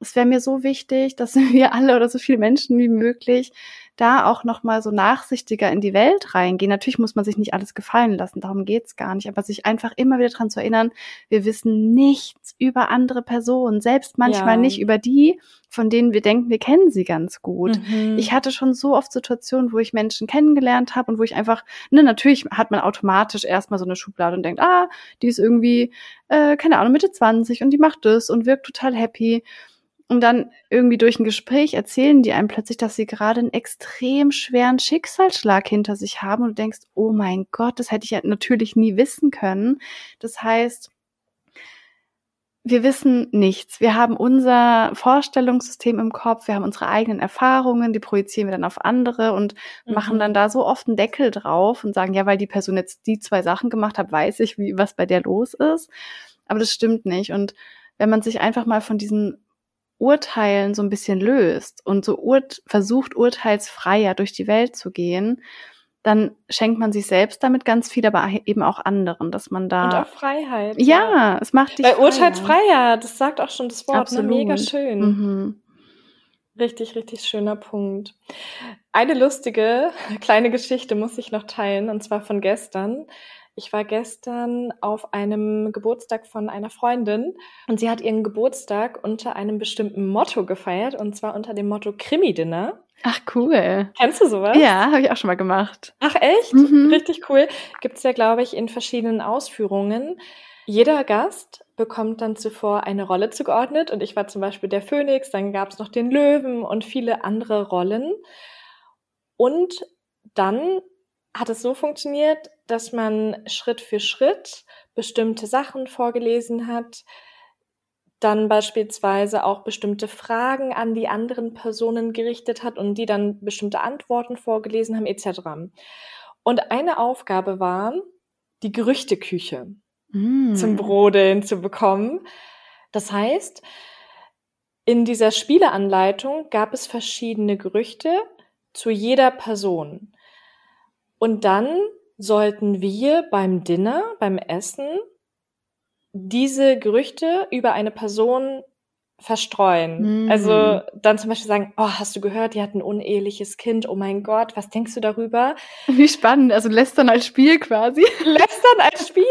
es wäre mir so wichtig, dass wir alle oder so viele Menschen wie möglich da auch nochmal so nachsichtiger in die Welt reingehen. Natürlich muss man sich nicht alles gefallen lassen, darum geht's gar nicht, aber sich einfach immer wieder dran zu erinnern, wir wissen nichts über andere Personen, selbst manchmal ja. nicht über die, von denen wir denken, wir kennen sie ganz gut. Mhm. Ich hatte schon so oft Situationen, wo ich Menschen kennengelernt habe und wo ich einfach, ne, natürlich hat man automatisch erstmal so eine Schublade und denkt, ah, die ist irgendwie, äh, keine Ahnung, Mitte 20 und die macht das und wirkt total happy. Und dann irgendwie durch ein Gespräch erzählen die einem plötzlich, dass sie gerade einen extrem schweren Schicksalsschlag hinter sich haben und du denkst, oh mein Gott, das hätte ich ja natürlich nie wissen können. Das heißt, wir wissen nichts. Wir haben unser Vorstellungssystem im Kopf, wir haben unsere eigenen Erfahrungen, die projizieren wir dann auf andere und mhm. machen dann da so oft einen Deckel drauf und sagen, ja, weil die Person jetzt die zwei Sachen gemacht hat, weiß ich, wie, was bei der los ist. Aber das stimmt nicht. Und wenn man sich einfach mal von diesen Urteilen so ein bisschen löst und so ur versucht, urteilsfreier durch die Welt zu gehen, dann schenkt man sich selbst damit ganz viel, aber eben auch anderen, dass man da. Und auch Freiheit. Ja, ja. es macht dich. Weil Urteilsfreier, das sagt auch schon das Wort? Absolut. Ne? mega schön. Mhm. Richtig, richtig schöner Punkt. Eine lustige kleine Geschichte muss ich noch teilen, und zwar von gestern. Ich war gestern auf einem Geburtstag von einer Freundin und sie hat ihren Geburtstag unter einem bestimmten Motto gefeiert, und zwar unter dem Motto Krimi-Dinner. Ach, cool. Kennst du sowas? Ja, habe ich auch schon mal gemacht. Ach, echt? Mhm. Richtig cool. Gibt's ja, glaube ich, in verschiedenen Ausführungen. Jeder Gast bekommt dann zuvor eine Rolle zugeordnet und ich war zum Beispiel der Phönix, dann gab's noch den Löwen und viele andere Rollen. Und dann hat es so funktioniert, dass man Schritt für Schritt bestimmte Sachen vorgelesen hat, dann beispielsweise auch bestimmte Fragen an die anderen Personen gerichtet hat und die dann bestimmte Antworten vorgelesen haben, etc. Und eine Aufgabe war, die Gerüchteküche mm. zum Brodeln zu bekommen. Das heißt, in dieser Spieleanleitung gab es verschiedene Gerüchte zu jeder Person. Und dann sollten wir beim Dinner, beim Essen, diese Gerüchte über eine Person verstreuen. Mm. Also dann zum Beispiel sagen, oh, hast du gehört, die hat ein uneheliches Kind, oh mein Gott, was denkst du darüber? Wie spannend, also lästern als Spiel quasi. Lästern als Spiel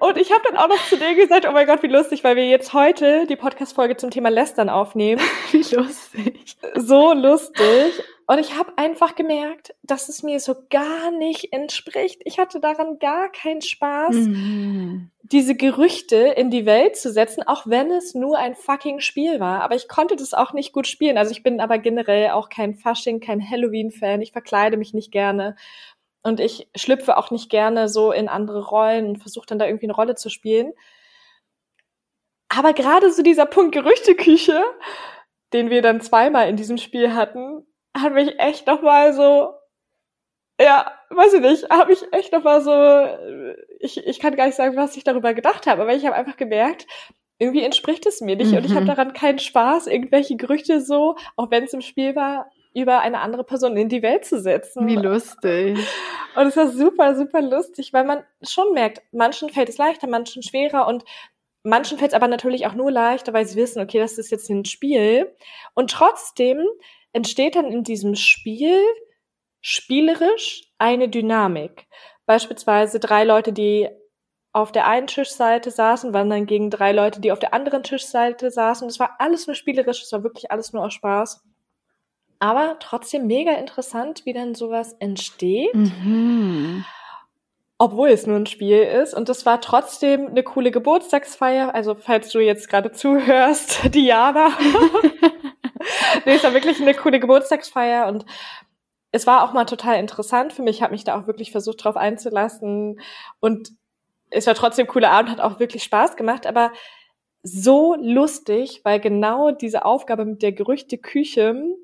und ich habe dann auch noch zu dir gesagt, oh mein Gott, wie lustig, weil wir jetzt heute die Podcast-Folge zum Thema Lästern aufnehmen. wie lustig. So lustig. Und ich habe einfach gemerkt, dass es mir so gar nicht entspricht. Ich hatte daran gar keinen Spaß, mhm. diese Gerüchte in die Welt zu setzen, auch wenn es nur ein fucking Spiel war. Aber ich konnte das auch nicht gut spielen. Also ich bin aber generell auch kein Fasching, kein Halloween-Fan. Ich verkleide mich nicht gerne. Und ich schlüpfe auch nicht gerne so in andere Rollen und versuche dann da irgendwie eine Rolle zu spielen. Aber gerade so dieser Punkt Gerüchteküche, den wir dann zweimal in diesem Spiel hatten, hat mich echt noch mal so, ja, weiß ich nicht, habe ich echt noch mal so, ich, ich kann gar nicht sagen, was ich darüber gedacht habe, aber ich habe einfach gemerkt, irgendwie entspricht es mir nicht mhm. und ich habe mhm. daran keinen Spaß, irgendwelche Gerüchte so, auch wenn es im Spiel war, über eine andere Person in die Welt zu setzen. Wie lustig. Und es war super, super lustig, weil man schon merkt, manchen fällt es leichter, manchen schwerer und manchen fällt es aber natürlich auch nur leichter, weil sie wissen, okay, das ist jetzt ein Spiel. Und trotzdem entsteht dann in diesem Spiel spielerisch eine Dynamik. Beispielsweise drei Leute, die auf der einen Tischseite saßen, waren dann gegen drei Leute, die auf der anderen Tischseite saßen. Es war alles nur spielerisch, es war wirklich alles nur aus Spaß. Aber trotzdem mega interessant, wie dann sowas entsteht. Mhm. Obwohl es nur ein Spiel ist. Und das war trotzdem eine coole Geburtstagsfeier. Also, falls du jetzt gerade zuhörst, Diana. Nee, es war wirklich eine coole Geburtstagsfeier und es war auch mal total interessant für mich. Ich habe mich da auch wirklich versucht, drauf einzulassen. Und es war trotzdem ein cooler Abend, hat auch wirklich Spaß gemacht, aber so lustig, weil genau diese Aufgabe mit der Gerüchteküche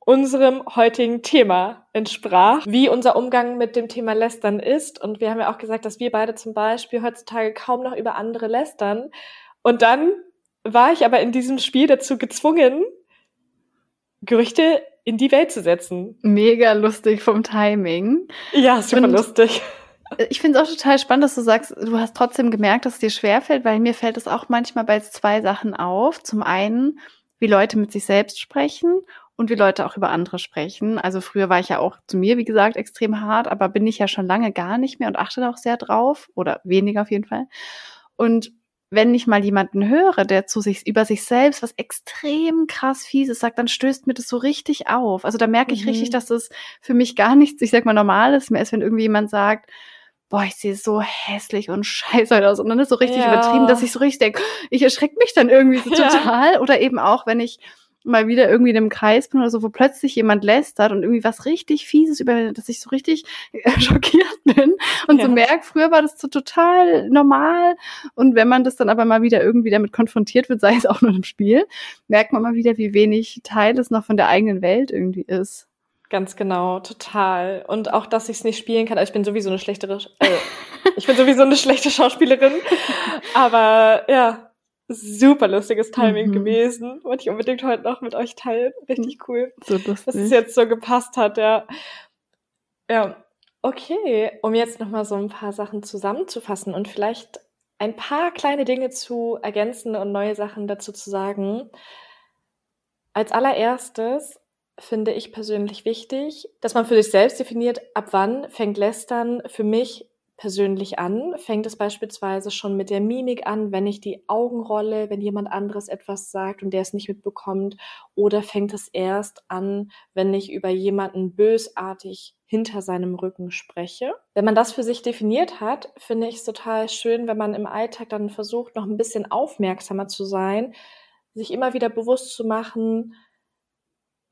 unserem heutigen Thema entsprach, wie unser Umgang mit dem Thema Lästern ist. Und wir haben ja auch gesagt, dass wir beide zum Beispiel heutzutage kaum noch über andere lästern. Und dann war ich aber in diesem Spiel dazu gezwungen, Gerüchte in die Welt zu setzen. Mega lustig vom Timing. Ja, super Und lustig. Ich finde es auch total spannend, dass du sagst, du hast trotzdem gemerkt, dass es dir schwerfällt, weil mir fällt es auch manchmal bei zwei Sachen auf. Zum einen, wie Leute mit sich selbst sprechen und wie Leute auch über andere sprechen. Also früher war ich ja auch zu mir, wie gesagt, extrem hart, aber bin ich ja schon lange gar nicht mehr und achte da auch sehr drauf oder weniger auf jeden Fall. Und wenn ich mal jemanden höre, der zu sich, über sich selbst was extrem krass fieses sagt, dann stößt mir das so richtig auf. Also da merke ich mhm. richtig, dass das für mich gar nichts, ich sag mal, normales mehr ist, wenn irgendwie jemand sagt, boah, ich sehe so hässlich und scheiße aus. Und dann ist so richtig ja. übertrieben, dass ich so richtig denke, ich erschrecke mich dann irgendwie so ja. total. Oder eben auch, wenn ich mal wieder irgendwie in einem Kreis bin oder so, wo plötzlich jemand lästert und irgendwie was richtig Fieses über, dass ich so richtig äh, schockiert bin und ja. so merke, früher war das so total normal und wenn man das dann aber mal wieder irgendwie damit konfrontiert wird, sei es auch nur im Spiel, merkt man mal wieder, wie wenig Teil es noch von der eigenen Welt irgendwie ist. Ganz genau, total. Und auch, dass ich es nicht spielen kann. Also ich bin sowieso eine schlechtere, äh, ich bin sowieso eine schlechte Schauspielerin. Aber ja, super lustiges Timing mhm. gewesen. Wollte ich unbedingt heute noch mit euch teilen. Richtig cool. So lustig. Dass es jetzt so gepasst hat, ja. Ja. Okay, um jetzt nochmal so ein paar Sachen zusammenzufassen und vielleicht ein paar kleine Dinge zu ergänzen und neue Sachen dazu zu sagen. Als allererstes finde ich persönlich wichtig, dass man für sich selbst definiert, ab wann fängt Lästern für mich persönlich an. Fängt es beispielsweise schon mit der Mimik an, wenn ich die Augen rolle, wenn jemand anderes etwas sagt und der es nicht mitbekommt? Oder fängt es erst an, wenn ich über jemanden bösartig hinter seinem Rücken spreche? Wenn man das für sich definiert hat, finde ich es total schön, wenn man im Alltag dann versucht, noch ein bisschen aufmerksamer zu sein, sich immer wieder bewusst zu machen,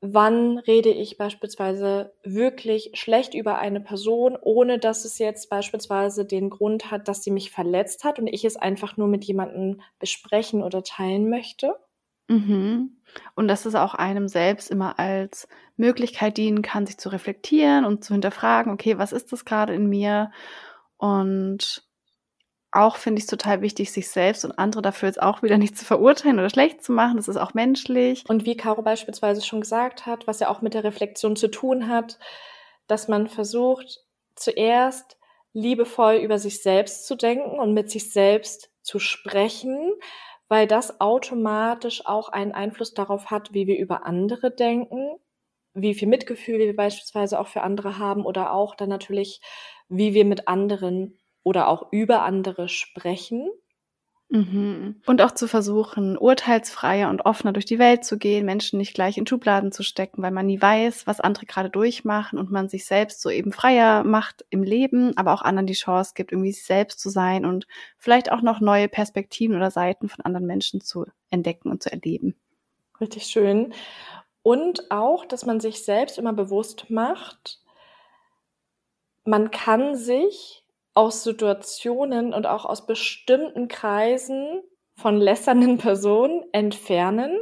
wann rede ich beispielsweise wirklich schlecht über eine Person, ohne dass es jetzt beispielsweise den Grund hat, dass sie mich verletzt hat und ich es einfach nur mit jemandem besprechen oder teilen möchte. Mhm. Und dass es auch einem selbst immer als Möglichkeit dienen kann, sich zu reflektieren und zu hinterfragen, okay, was ist das gerade in mir? Und auch finde ich es total wichtig, sich selbst und andere dafür jetzt auch wieder nicht zu verurteilen oder schlecht zu machen. Das ist auch menschlich. Und wie Caro beispielsweise schon gesagt hat, was ja auch mit der Reflexion zu tun hat, dass man versucht, zuerst liebevoll über sich selbst zu denken und mit sich selbst zu sprechen, weil das automatisch auch einen Einfluss darauf hat, wie wir über andere denken, wie viel Mitgefühl wir beispielsweise auch für andere haben oder auch dann natürlich, wie wir mit anderen oder auch über andere sprechen. Mhm. Und auch zu versuchen, urteilsfreier und offener durch die Welt zu gehen, Menschen nicht gleich in Schubladen zu stecken, weil man nie weiß, was andere gerade durchmachen und man sich selbst so eben freier macht im Leben, aber auch anderen die Chance gibt, irgendwie sich selbst zu sein und vielleicht auch noch neue Perspektiven oder Seiten von anderen Menschen zu entdecken und zu erleben. Richtig schön. Und auch, dass man sich selbst immer bewusst macht, man kann sich aus Situationen und auch aus bestimmten Kreisen von lässernden Personen entfernen.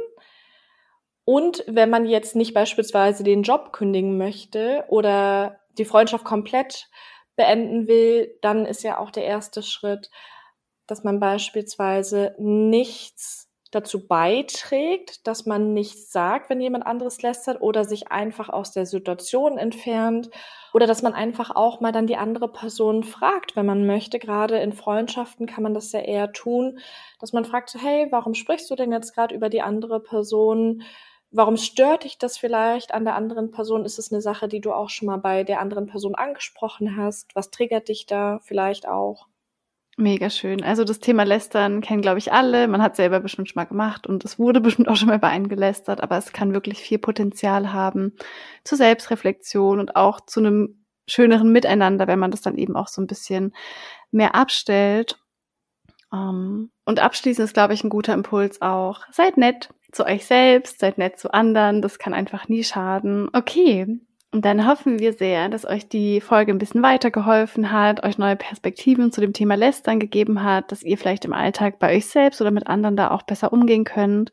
Und wenn man jetzt nicht beispielsweise den Job kündigen möchte oder die Freundschaft komplett beenden will, dann ist ja auch der erste Schritt, dass man beispielsweise nichts dazu beiträgt, dass man nichts sagt, wenn jemand anderes lästert oder sich einfach aus der Situation entfernt oder dass man einfach auch mal dann die andere Person fragt, wenn man möchte. Gerade in Freundschaften kann man das ja eher tun, dass man fragt, hey, warum sprichst du denn jetzt gerade über die andere Person? Warum stört dich das vielleicht an der anderen Person? Ist es eine Sache, die du auch schon mal bei der anderen Person angesprochen hast? Was triggert dich da vielleicht auch? Mega schön. Also das Thema Lästern kennen, glaube ich, alle. Man hat selber bestimmt schon mal gemacht und es wurde bestimmt auch schon mal bei einem gelästert, aber es kann wirklich viel Potenzial haben zur Selbstreflexion und auch zu einem schöneren Miteinander, wenn man das dann eben auch so ein bisschen mehr abstellt. Ähm, und abschließend ist, glaube ich, ein guter Impuls auch. Seid nett zu euch selbst, seid nett zu anderen. Das kann einfach nie schaden. Okay, und dann hoffen wir sehr, dass euch die Folge ein bisschen weitergeholfen hat, euch neue Perspektiven zu dem Thema Lästern gegeben hat, dass ihr vielleicht im Alltag bei euch selbst oder mit anderen da auch besser umgehen könnt.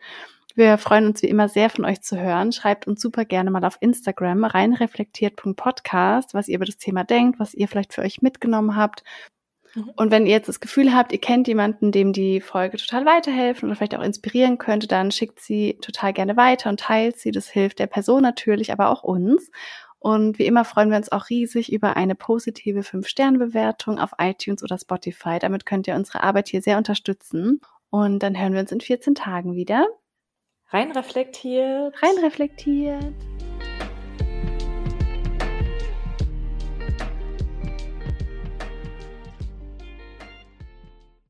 Wir freuen uns wie immer sehr von euch zu hören. Schreibt uns super gerne mal auf Instagram reinreflektiert.podcast, was ihr über das Thema denkt, was ihr vielleicht für euch mitgenommen habt. Mhm. Und wenn ihr jetzt das Gefühl habt, ihr kennt jemanden, dem die Folge total weiterhelfen oder vielleicht auch inspirieren könnte, dann schickt sie total gerne weiter und teilt sie. Das hilft der Person natürlich, aber auch uns. Und wie immer freuen wir uns auch riesig über eine positive 5-Sterne-Bewertung auf iTunes oder Spotify. Damit könnt ihr unsere Arbeit hier sehr unterstützen. Und dann hören wir uns in 14 Tagen wieder. Rein reflektiert. Rein reflektiert.